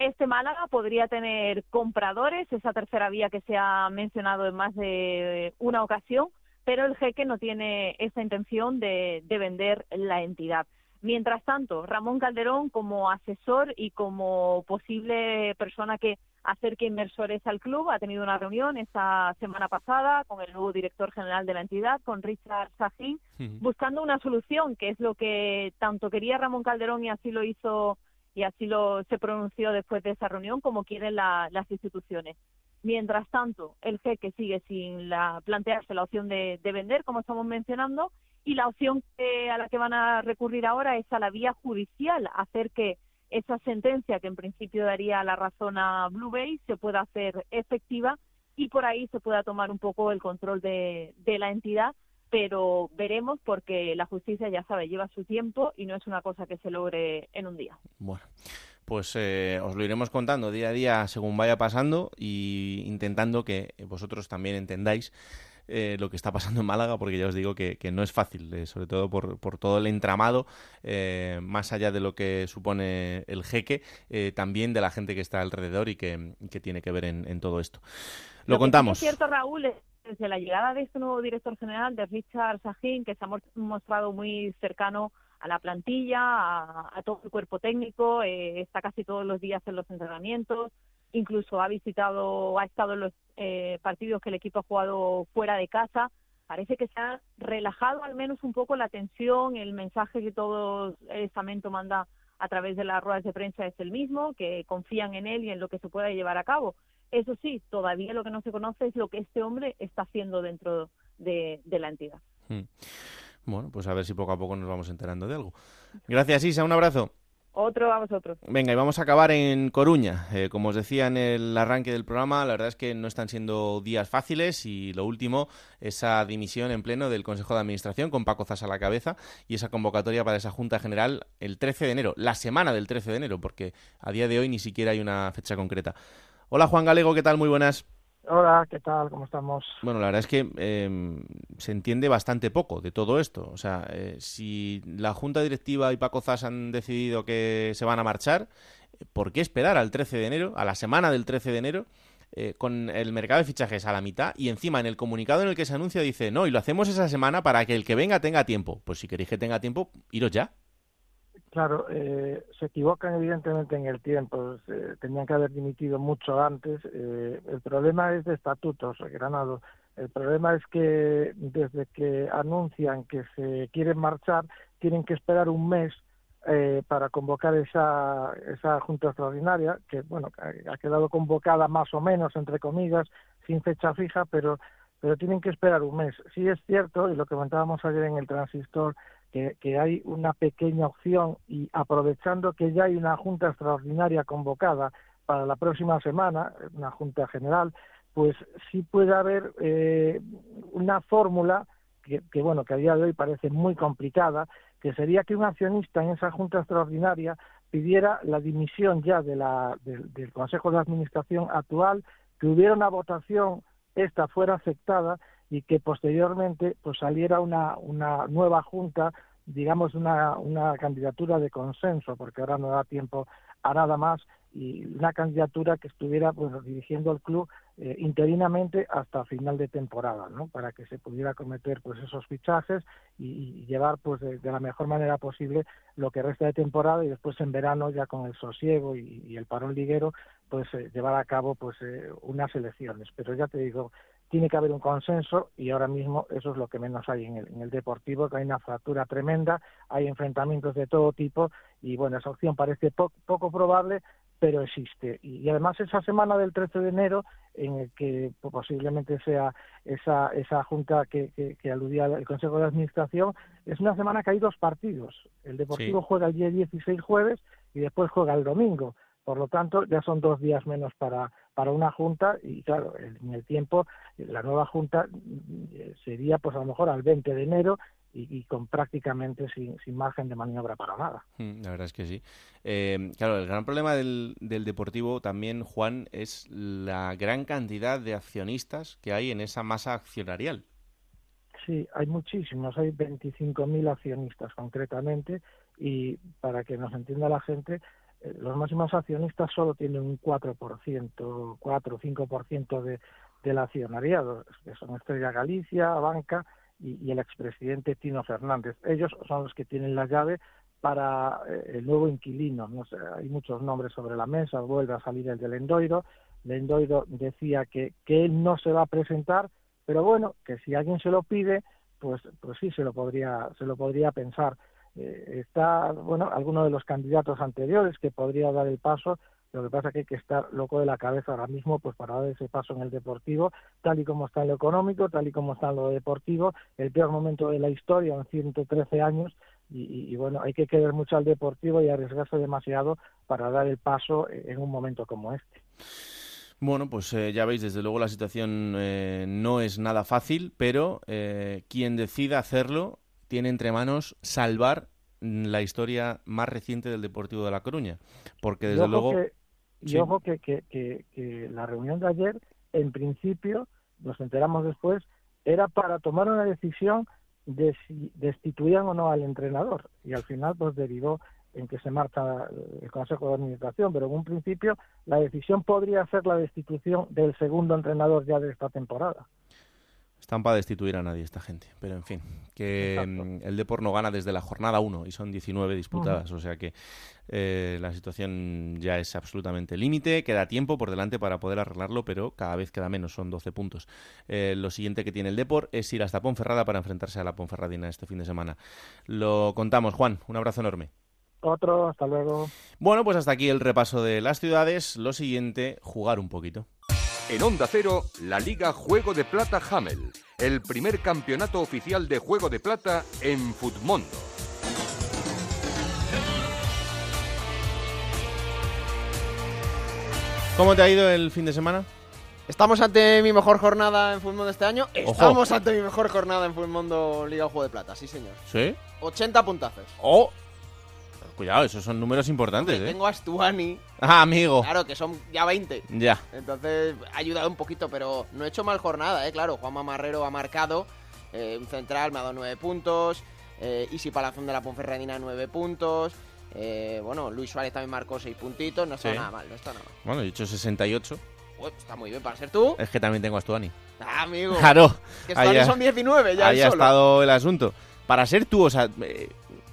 Este Málaga podría tener compradores, esa tercera vía que se ha mencionado en más de una ocasión, pero el jeque no tiene esa intención de, de vender la entidad. Mientras tanto, Ramón Calderón, como asesor y como posible persona que acerque inversores al club, ha tenido una reunión esta semana pasada con el nuevo director general de la entidad, con Richard Sajín, uh -huh. buscando una solución, que es lo que tanto quería Ramón Calderón y así lo hizo y así lo se pronunció después de esa reunión, como quieren la, las instituciones. Mientras tanto, el jeque sigue sin la, plantearse la opción de, de vender, como estamos mencionando, y la opción que, a la que van a recurrir ahora es a la vía judicial, hacer que esa sentencia que en principio daría la razón a Blue Bay se pueda hacer efectiva y por ahí se pueda tomar un poco el control de, de la entidad, pero veremos porque la justicia, ya sabe, lleva su tiempo y no es una cosa que se logre en un día. Bueno pues eh, os lo iremos contando día a día según vaya pasando y intentando que vosotros también entendáis eh, lo que está pasando en Málaga, porque ya os digo que, que no es fácil, eh, sobre todo por, por, todo el entramado, eh, más allá de lo que supone el jeque, eh, también de la gente que está alrededor y que, que tiene que ver en, en todo esto. Lo, lo contamos. Es cierto, Raúl, desde la llegada de este nuevo director general, de Richard Sajín, que se ha mostrado muy cercano a la plantilla, a, todo el cuerpo técnico, eh, está casi todos los días en los entrenamientos, incluso ha visitado, ha estado en los eh, partidos que el equipo ha jugado fuera de casa, parece que se ha relajado al menos un poco la tensión, el mensaje que todo el estamento manda a través de las ruedas de prensa es el mismo, que confían en él y en lo que se pueda llevar a cabo. Eso sí, todavía lo que no se conoce es lo que este hombre está haciendo dentro de, la entidad. Hmm. Bueno, pues a ver si poco a poco nos vamos enterando de algo. Gracias, Isa. Un abrazo. Otro a vosotros. Venga, y vamos a acabar en Coruña. Eh, como os decía en el arranque del programa, la verdad es que no están siendo días fáciles y lo último, esa dimisión en pleno del Consejo de Administración con Paco Zas a la cabeza y esa convocatoria para esa Junta General el 13 de enero, la semana del 13 de enero, porque a día de hoy ni siquiera hay una fecha concreta. Hola Juan Galego, ¿qué tal? Muy buenas. Hola, ¿qué tal? ¿Cómo estamos? Bueno, la verdad es que em, se entiende bastante poco de todo esto. O sea, eh, si la Junta Directiva y Paco Zas han decidido que se van a marchar, ¿por qué esperar al 13 de enero, a la semana del 13 de enero, eh, con el mercado de fichajes a la mitad y encima en el comunicado en el que se anuncia dice, no, y lo hacemos esa semana para que el que venga tenga tiempo? Pues si queréis que tenga tiempo, iros ya. Claro, eh, se equivocan evidentemente en el tiempo, tenían que haber dimitido mucho antes. Eh, el problema es de estatutos, Granado. El problema es que desde que anuncian que se quieren marchar, tienen que esperar un mes eh, para convocar esa, esa junta extraordinaria, que bueno, ha quedado convocada más o menos, entre comillas, sin fecha fija, pero, pero tienen que esperar un mes. Sí es cierto, y lo comentábamos ayer en el transistor, que, hay una pequeña opción y aprovechando que ya hay una junta extraordinaria convocada para la próxima semana, una junta general, pues sí puede haber eh, una fórmula que, bueno que a día de hoy parece muy complicada, que sería que un accionista en esa junta extraordinaria pidiera la dimisión ya de la, del Consejo de Administración actual, que hubiera una votación, esta fuera aceptada y que posteriormente pues saliera una, una nueva junta, digamos una, una candidatura de consenso, porque ahora no da tiempo a nada más y una candidatura que estuviera pues dirigiendo el club eh, interinamente hasta final de temporada, ¿no? Para que se pudiera cometer pues esos fichajes y, llevar pues de, la mejor manera posible lo que resta de temporada y después en verano ya con el sosiego y, el parón liguero pues eh, llevar a cabo pues eh, unas elecciones. Pero ya te digo, tiene que haber un consenso y ahora mismo eso es lo que menos hay en el, en el deportivo, que hay una fractura tremenda, hay enfrentamientos de todo tipo y bueno, esa opción parece poco probable, pero existe. Y, además esa semana del 13 de enero, en el que posiblemente sea esa, esa junta que, que, aludía el Consejo de Administración, es una semana que hay dos partidos. El Deportivo juega el día 16 jueves y después juega el domingo. Por lo tanto, ya son dos días menos para, para una junta y claro, en el tiempo la nueva junta mm, sería pues a lo mejor al 20 de enero y, con prácticamente sin, sin, margen de maniobra para nada. Mm, la verdad es que sí. Eh, claro, el gran problema del, del, Deportivo también, Juan, es la gran cantidad de accionistas que hay en esa masa accionarial. Sí, hay muchísimos, hay 25.000 accionistas concretamente y para que nos entienda la gente, eh, los máximos accionistas solo tienen un 4%, 4 o 5% de, del accionariado, que son Estrella Galicia, Banca y, el expresidente Tino Fernández. Ellos son los que tienen la llave para eh, el nuevo inquilino. No sé, hay muchos nombres sobre la mesa, vuelve a salir el de Lendoiro. Lendoiro decía que, que él no se va a presentar, pero bueno, que si alguien se lo pide, pues, pues sí se lo podría, se lo podría pensar. Eh, está, bueno, alguno de los candidatos anteriores que podría dar el paso, lo que pasa es que hay que estar loco de la cabeza ahora mismo pues para dar ese paso en el deportivo, tal y como está en lo económico, tal y como está en lo deportivo, el peor momento de la historia en 113 años y, bueno, hay que querer mucho al deportivo y arriesgarse demasiado para dar el paso en un momento como este. Bueno, pues eh, ya veis, desde luego la situación eh, no es nada fácil, pero quien decida hacerlo tiene entre manos salvar la historia más reciente del Deportivo de La Coruña. Porque desde luego... y ojo que, que, que, la reunión de ayer, en principio, nos enteramos después, era para tomar una decisión de si destituían o no al entrenador. Y al final, pues derivó en que se marcha el Consejo de Administración, pero en un principio la decisión podría ser la destitución del segundo entrenador ya de esta temporada. Están para destituir a nadie esta gente. Pero en fin, que mm, el Depor no gana desde la jornada 1 y son 19 disputadas. O sea que eh, la situación ya es absolutamente límite. Queda tiempo por delante para poder arreglarlo, pero cada vez queda menos, son 12 puntos. Eh, lo siguiente que tiene el Depor es ir hasta Ponferrada para enfrentarse a la Ponferradina este fin de semana. Lo contamos, Juan. Un abrazo enorme. Otro, hasta luego. Bueno, pues hasta aquí el repaso de las ciudades. Lo siguiente, jugar un poquito. En Onda Cero, la Liga Juego de Plata Hamel, el primer campeonato oficial de Juego de Plata en Futmundo. ¿Cómo te ha ido el fin de semana? Estamos ante mi mejor jornada en Mundo este año. Estamos ante mi mejor jornada en Mundo Liga Juego de Plata, sí señor. ¿Sí? 80 puntazos. ¡Oh! Cuidado, esos son números importantes, Hombre, ¿eh? Tengo a Stuani. Ah, amigo. Claro, que son ya 20. Ya. Entonces ha ayudado un poquito, pero no he hecho mal jornada, ¿eh? Claro, Juanma Marrero ha marcado. eh, un central me ha dado 9 puntos. Eh, Isi Palazón de la Ponferradina 9 puntos. Eh, bueno, Luis Suárez también marcó 6 puntitos. No está Sí. nada mal, no está nada mal. Bueno, he dicho 68. Uy, está muy bien para ser tú. Es que también tengo a Stuani. Ah, amigo. Claro. Que Stuani son 19 ya Ahí ha estado el asunto. Para ser tú, o sea, eh,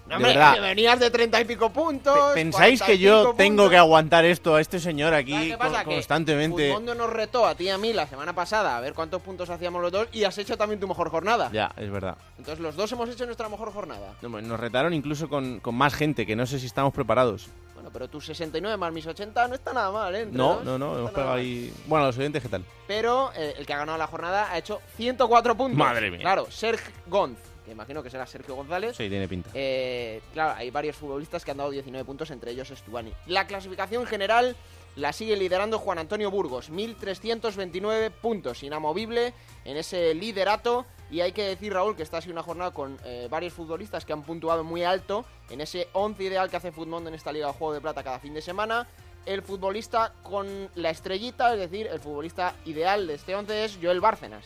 No, hombre, verdad, que venías de 30 y pico puntos. ¿pensáis 40 que yo tengo puntos? que aguantar esto a este señor ¿Sabes aquí qué pasa? constantemente? Futmundo nos retó a ti y a mí la semana pasada a ver cuántos puntos hacíamos los dos y has hecho también tu mejor jornada. Ya, es verdad. Entonces los dos hemos hecho nuestra mejor jornada. No, Nos retaron incluso con, con más gente, que no sé si estamos preparados. Bueno, pero tus 69 más mis 80 no está nada mal, ¿eh? Entre No, no, no, está hemos pegado ahí... Bueno, los oyentes, ¿qué tal? Pero eh, el que ha ganado la jornada ha hecho 104 puntos. Madre mía. Claro, Sergio Gonz, que imagino que será Sergio González. Sí, tiene pinta. Eh, claro, hay varios futbolistas que han dado 19 puntos, entre ellos Stuani. La clasificación general la sigue liderando Juan Antonio Burgos, 1.329 puntos, inamovible en ese liderato. Y hay que decir, Raúl, que esta ha sido una jornada con eh, varios futbolistas que han puntuado muy alto en ese 11 ideal que hace Futmundo en esta Liga de Juego de Plata cada fin de semana. El futbolista con la estrellita, es decir, el futbolista ideal de este 11 es Joel Bárcenas.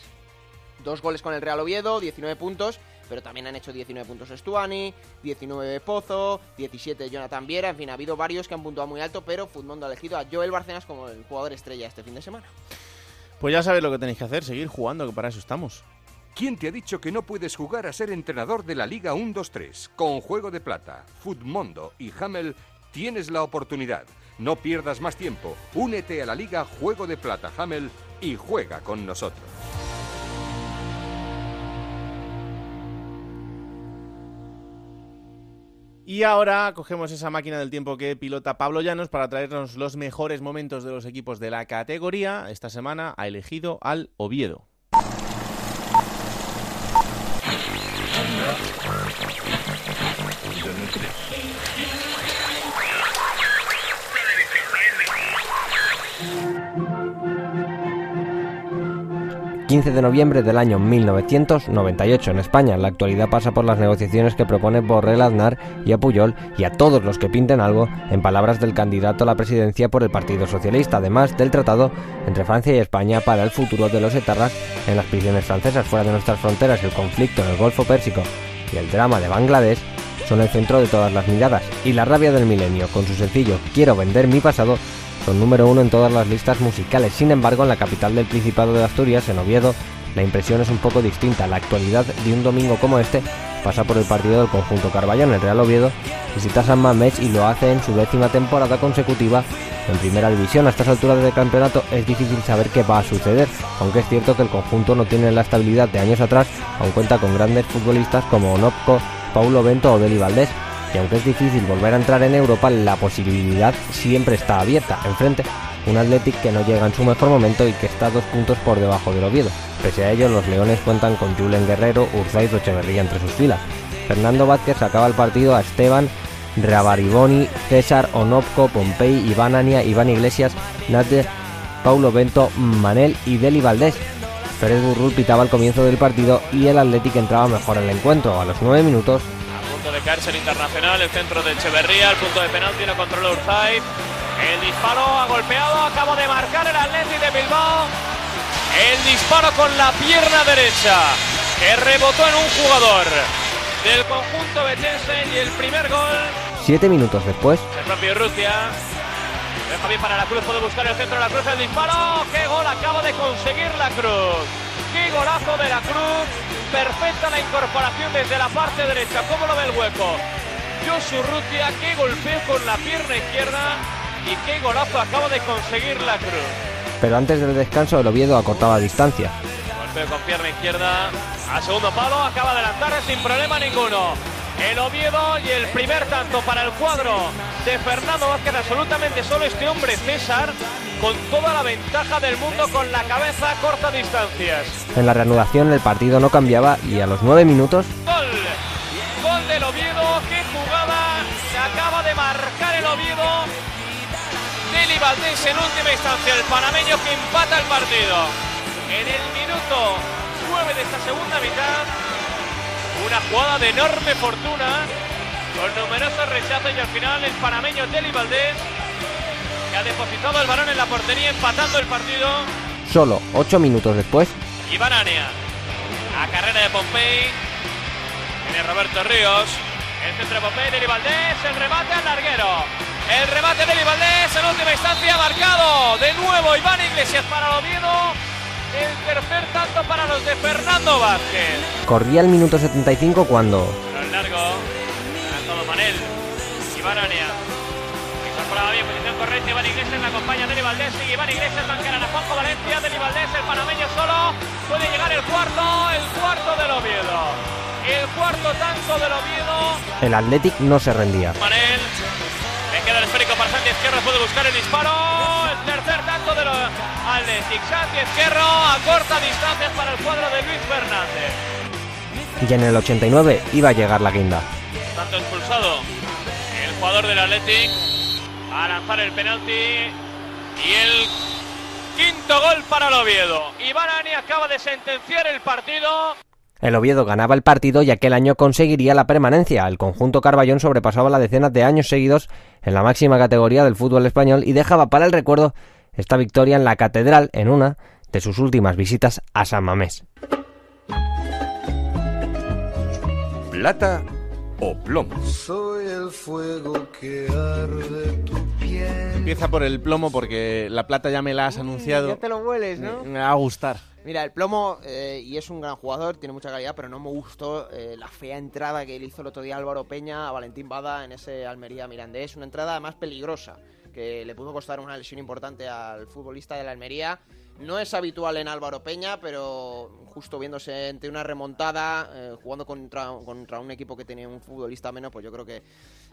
Dos goles con el Real Oviedo, 19 puntos, pero también han hecho 19 puntos Stuani, 19 Pozo, 17 Jonathan Viera, en fin, ha habido varios que han puntuado muy alto, pero Futmundo ha elegido a Joel Bárcenas como el jugador estrella este fin de semana. Pues ya sabéis lo que tenéis que hacer, seguir jugando, que para eso estamos. ¿Quién te ha dicho que no puedes jugar a ser entrenador de la Liga 1-2-3? Con Juego de Plata, Futmundo y Hamel tienes la oportunidad. No pierdas más tiempo. Únete a la Liga Juego de Plata Hamel y juega con nosotros. Y ahora cogemos esa máquina del tiempo que pilota Pablo Llanos para traernos los mejores momentos de los equipos de la categoría. Esta semana ha elegido al Oviedo. 15 de noviembre del año 1998 en España. La actualidad pasa por las negociaciones que propone Borrell Aznar y a Puyol y a todos los que pinten algo, en palabras del candidato a la presidencia por el Partido Socialista, además del tratado entre Francia y España para el futuro de los etarras en las prisiones francesas fuera de nuestras fronteras, el conflicto en el Golfo Pérsico y el drama de Bangladesh son el centro de todas las miradas y la rabia del milenio con su sencillo Quiero vender mi pasado son número uno en todas las listas musicales. Sin embargo, en la capital del Principado de Asturias, en Oviedo, la impresión es un poco distinta. La actualidad de un domingo como este pasa por el partido del conjunto Carballón. El Real Oviedo visita San Mamés y lo hace en su décima temporada consecutiva en primera división. A estas alturas del campeonato es difícil saber qué va a suceder, aunque es cierto que el conjunto no tiene la estabilidad de años atrás, aún cuenta con grandes futbolistas como Onopko, Paulo Bento o Deli Valdés y aunque es difícil volver a entrar en Europa, la posibilidad siempre está abierta. Enfrente, un Athletic que no llega en su mejor momento y que está dos puntos por debajo del Oviedo. Pese a ello, los Leones cuentan con Julen Guerrero, Urzaiz o entre sus filas. Fernando Vázquez sacaba el partido a Esteban, Rabariboni, César, Onopko, Pompey, Iván Ania, Iván Iglesias, Nader, Paulo Bento, Manel y Deli Valdés. Pérez Burrul pitaba el comienzo del partido y el Athletic entraba mejor el encuentro. A los nueve minutos, punto de cárcel internacional, el centro de Echeverría, el punto de penalti lo controla Urzaiz. El disparo ha golpeado, acabo de marcar el Atleti de Bilbao. El disparo con la pierna derecha que rebotó en un jugador del conjunto betense y el primer gol siete minutos después, del propio Rusia. Deja bien para la cruz, puede buscar el centro de la cruz, el disparo. ¡Qué gol acaba de conseguir la cruz! ¡Qué golazo de la Cruz! Perfecta la incorporación desde la parte derecha. ¿Cómo lo ve el hueco? Josu Rutia, qué golpeo con la pierna izquierda y qué golazo acaba de conseguir la Cruz. Pero antes del descanso el Oviedo acortaba distancia. Golpeo con pierna izquierda a segundo palo, acaba de adelantar sin problema ninguno. El Oviedo y el primer tanto para el cuadro de Fernando Vázquez, absolutamente solo este hombre César, con toda la ventaja del mundo con la cabeza a cortas distancias. En la reanudación el partido no cambiaba y a los nueve minutos Gol, gol del Oviedo, qué jugada, se acaba de marcar el Oviedo. Deli Valdés en última instancia, el panameño que empata el partido. En el minuto 9 de esta segunda mitad, una jugada de enorme fortuna, con numerosos rechazos y al final el panameño Deli Valdés, que ha depositado el balón en la portería empatando el partido. solo ocho minutos después Iván Ania. A carrera de Pompey. Viene Roberto Ríos. El centro de Pompey, Deli Valdés. El remate al larguero. El remate de Valdés en última instancia marcado. De nuevo Iván Iglesias para Oviedo. El tercer tanto para los de Fernando Vázquez. corría el minuto 75 cuando Pero el largo. Adelantado Manel. Ania. Incorporaba bien, posición correcta. Iván Iglesias la acompaña Deli Valdés. Sigue Iván Iglesias, bancarán a Juanjo Valencia. Deli Valdés, el panameño solo. Puede llegar el cuarto. El cuarto del Oviedo. El cuarto tanto del Oviedo. el Athletic no se rendía. Manel. Queda el esférico para Santi Izquierdo. Puede buscar el disparo. El tercer tanto de los Athletic. Santi Izquierdo a corta distancia para el cuadro de Luis Fernández. Y en el 89 iba a llegar la guinda. Tanto expulsado el jugador del Athletic a lanzar el penalti y el quinto gol para el Oviedo. Iván Ani acaba de sentenciar el partido. El Oviedo ganaba el partido y aquel año conseguiría la permanencia. El conjunto Carballón sobrepasaba la decenas de años seguidos en la máxima categoría del fútbol español y dejaba para el recuerdo esta victoria en la Catedral en una de sus últimas visitas a San Mamés. Plata o plomo. Soy el fuego que arde tu piel. Empieza por el plomo porque la plata ya me la has anunciado. Ya te lo hueles, ¿no? Me, me va a gustar. Mira, el plomo, eh, y es un gran jugador, tiene mucha calidad, pero no me gustó eh, la fea entrada que le hizo el otro día Álvaro Peña a Valentín Bada en ese Almería Mirandés. Una entrada además peligrosa, que le pudo costar una lesión importante al futbolista de la Almería. No es habitual en Álvaro Peña, pero justo viéndose entre una remontada, eh, jugando contra, contra un equipo que tenía un futbolista menos, pues yo creo que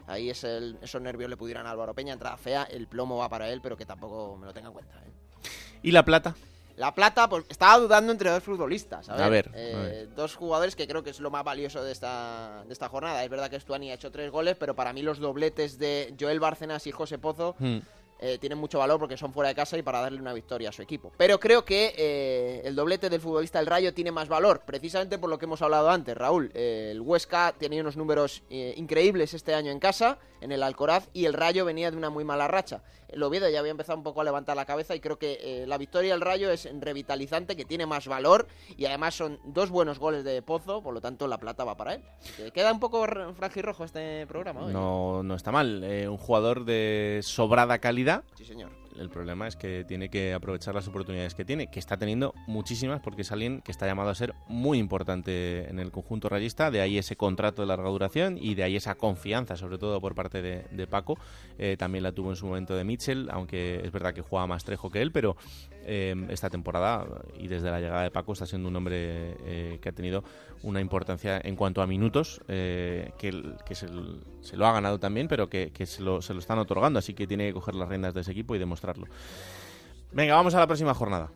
ahí es el- esos nervios le pudieran a Álvaro Peña. Entrada fea, el plomo va para él, pero que tampoco me lo tenga en cuenta. ¿eh? ¿Y la plata? La plata, pues estaba dudando entre dos futbolistas. A ver, A ver, eh, a ver. dos jugadores que creo que es lo más valioso de esta, de esta jornada. Es verdad que Stuani ha hecho tres goles, pero para mí los dobletes de Joel Bárcenas y José Pozo Hmm. Eh, tienen mucho valor porque son fuera de casa y para darle una victoria a su equipo. Pero creo que eh, el doblete del futbolista del Rayo tiene más valor, precisamente por lo que hemos hablado antes, Raúl. Eh, el Huesca tenía unos números increíbles este año en casa, en el Alcoraz, y el Rayo venía de una muy mala racha. El Oviedo ya había empezado un poco a levantar la cabeza y creo que eh, la victoria del Rayo es revitalizante, que tiene más valor y además son dos buenos goles de Pozo, por lo tanto la plata va para él. Que queda un poco franjirrojo este programa hoy. No, no está mal. Eh, un jugador de sobrada calidad. Sí, señor. El problema es que tiene que aprovechar las oportunidades que tiene, que está teniendo muchísimas porque es alguien que está llamado a ser muy importante en el conjunto rayista, de ahí ese contrato de larga duración y de ahí esa confianza, sobre todo por parte de, de Paco. Eh, también la tuvo en su momento de Mitchell, aunque es verdad que juega más trejo que él, pero eh, esta temporada y desde la llegada de Paco está siendo un hombre eh, que ha tenido una importancia en cuanto a minutos, eh, que, que se, se lo ha ganado también, pero que, que se, lo, se lo están otorgando, así que tiene que coger las riendas de ese equipo y demostrarlo. Venga, vamos a la próxima jornada.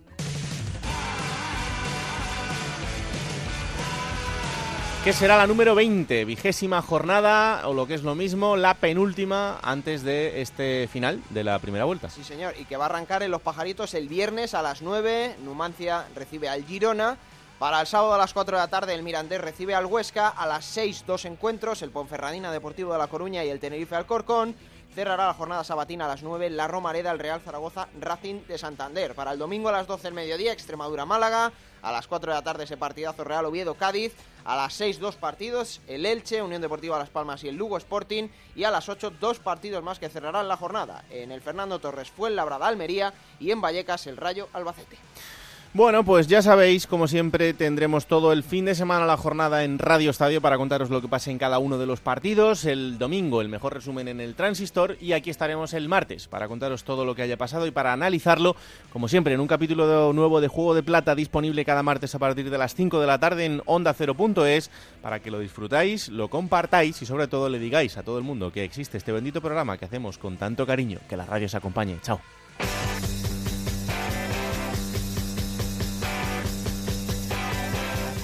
Que será la número 20, vigésima jornada, o lo que es lo mismo, la penúltima antes de este final de la primera vuelta. Sí, señor, y que va a arrancar en Los Pajaritos el viernes a las 9. Numancia recibe al Girona. Para el sábado a las 4 de la tarde el Mirandés recibe al Huesca. A las 6 dos encuentros, el Ponferradina Deportivo de La Coruña y el Tenerife Alcorcón. Cerrará la jornada sabatina a las 9 la Romareda, el Real Zaragoza, Racing de Santander. Para el domingo a las 12 del mediodía, Extremadura-Málaga. A las 4 de la tarde ese partidazo Real Oviedo-Cádiz. A las 6 dos partidos, el Elche, Unión Deportiva Las Palmas y el Lugo Sporting. Y a las 8 dos partidos más que cerrarán la jornada. En el Fernando Torres fue el Labrada Almería y en Vallecas el Rayo Albacete. Bueno, pues ya sabéis, como siempre, tendremos todo el fin de semana la jornada en Radio Estadio para contaros lo que pase en cada uno de los partidos. El domingo, el mejor resumen en el Transistor. Y aquí estaremos el martes para contaros todo lo que haya pasado y para analizarlo, como siempre, en un capítulo nuevo de Juego de Plata disponible cada martes a partir de las 5 de la tarde en Onda 0.es para que lo disfrutáis, lo compartáis y sobre todo le digáis a todo el mundo que existe este bendito programa que hacemos con tanto cariño. Que la radio os acompañe. Chao.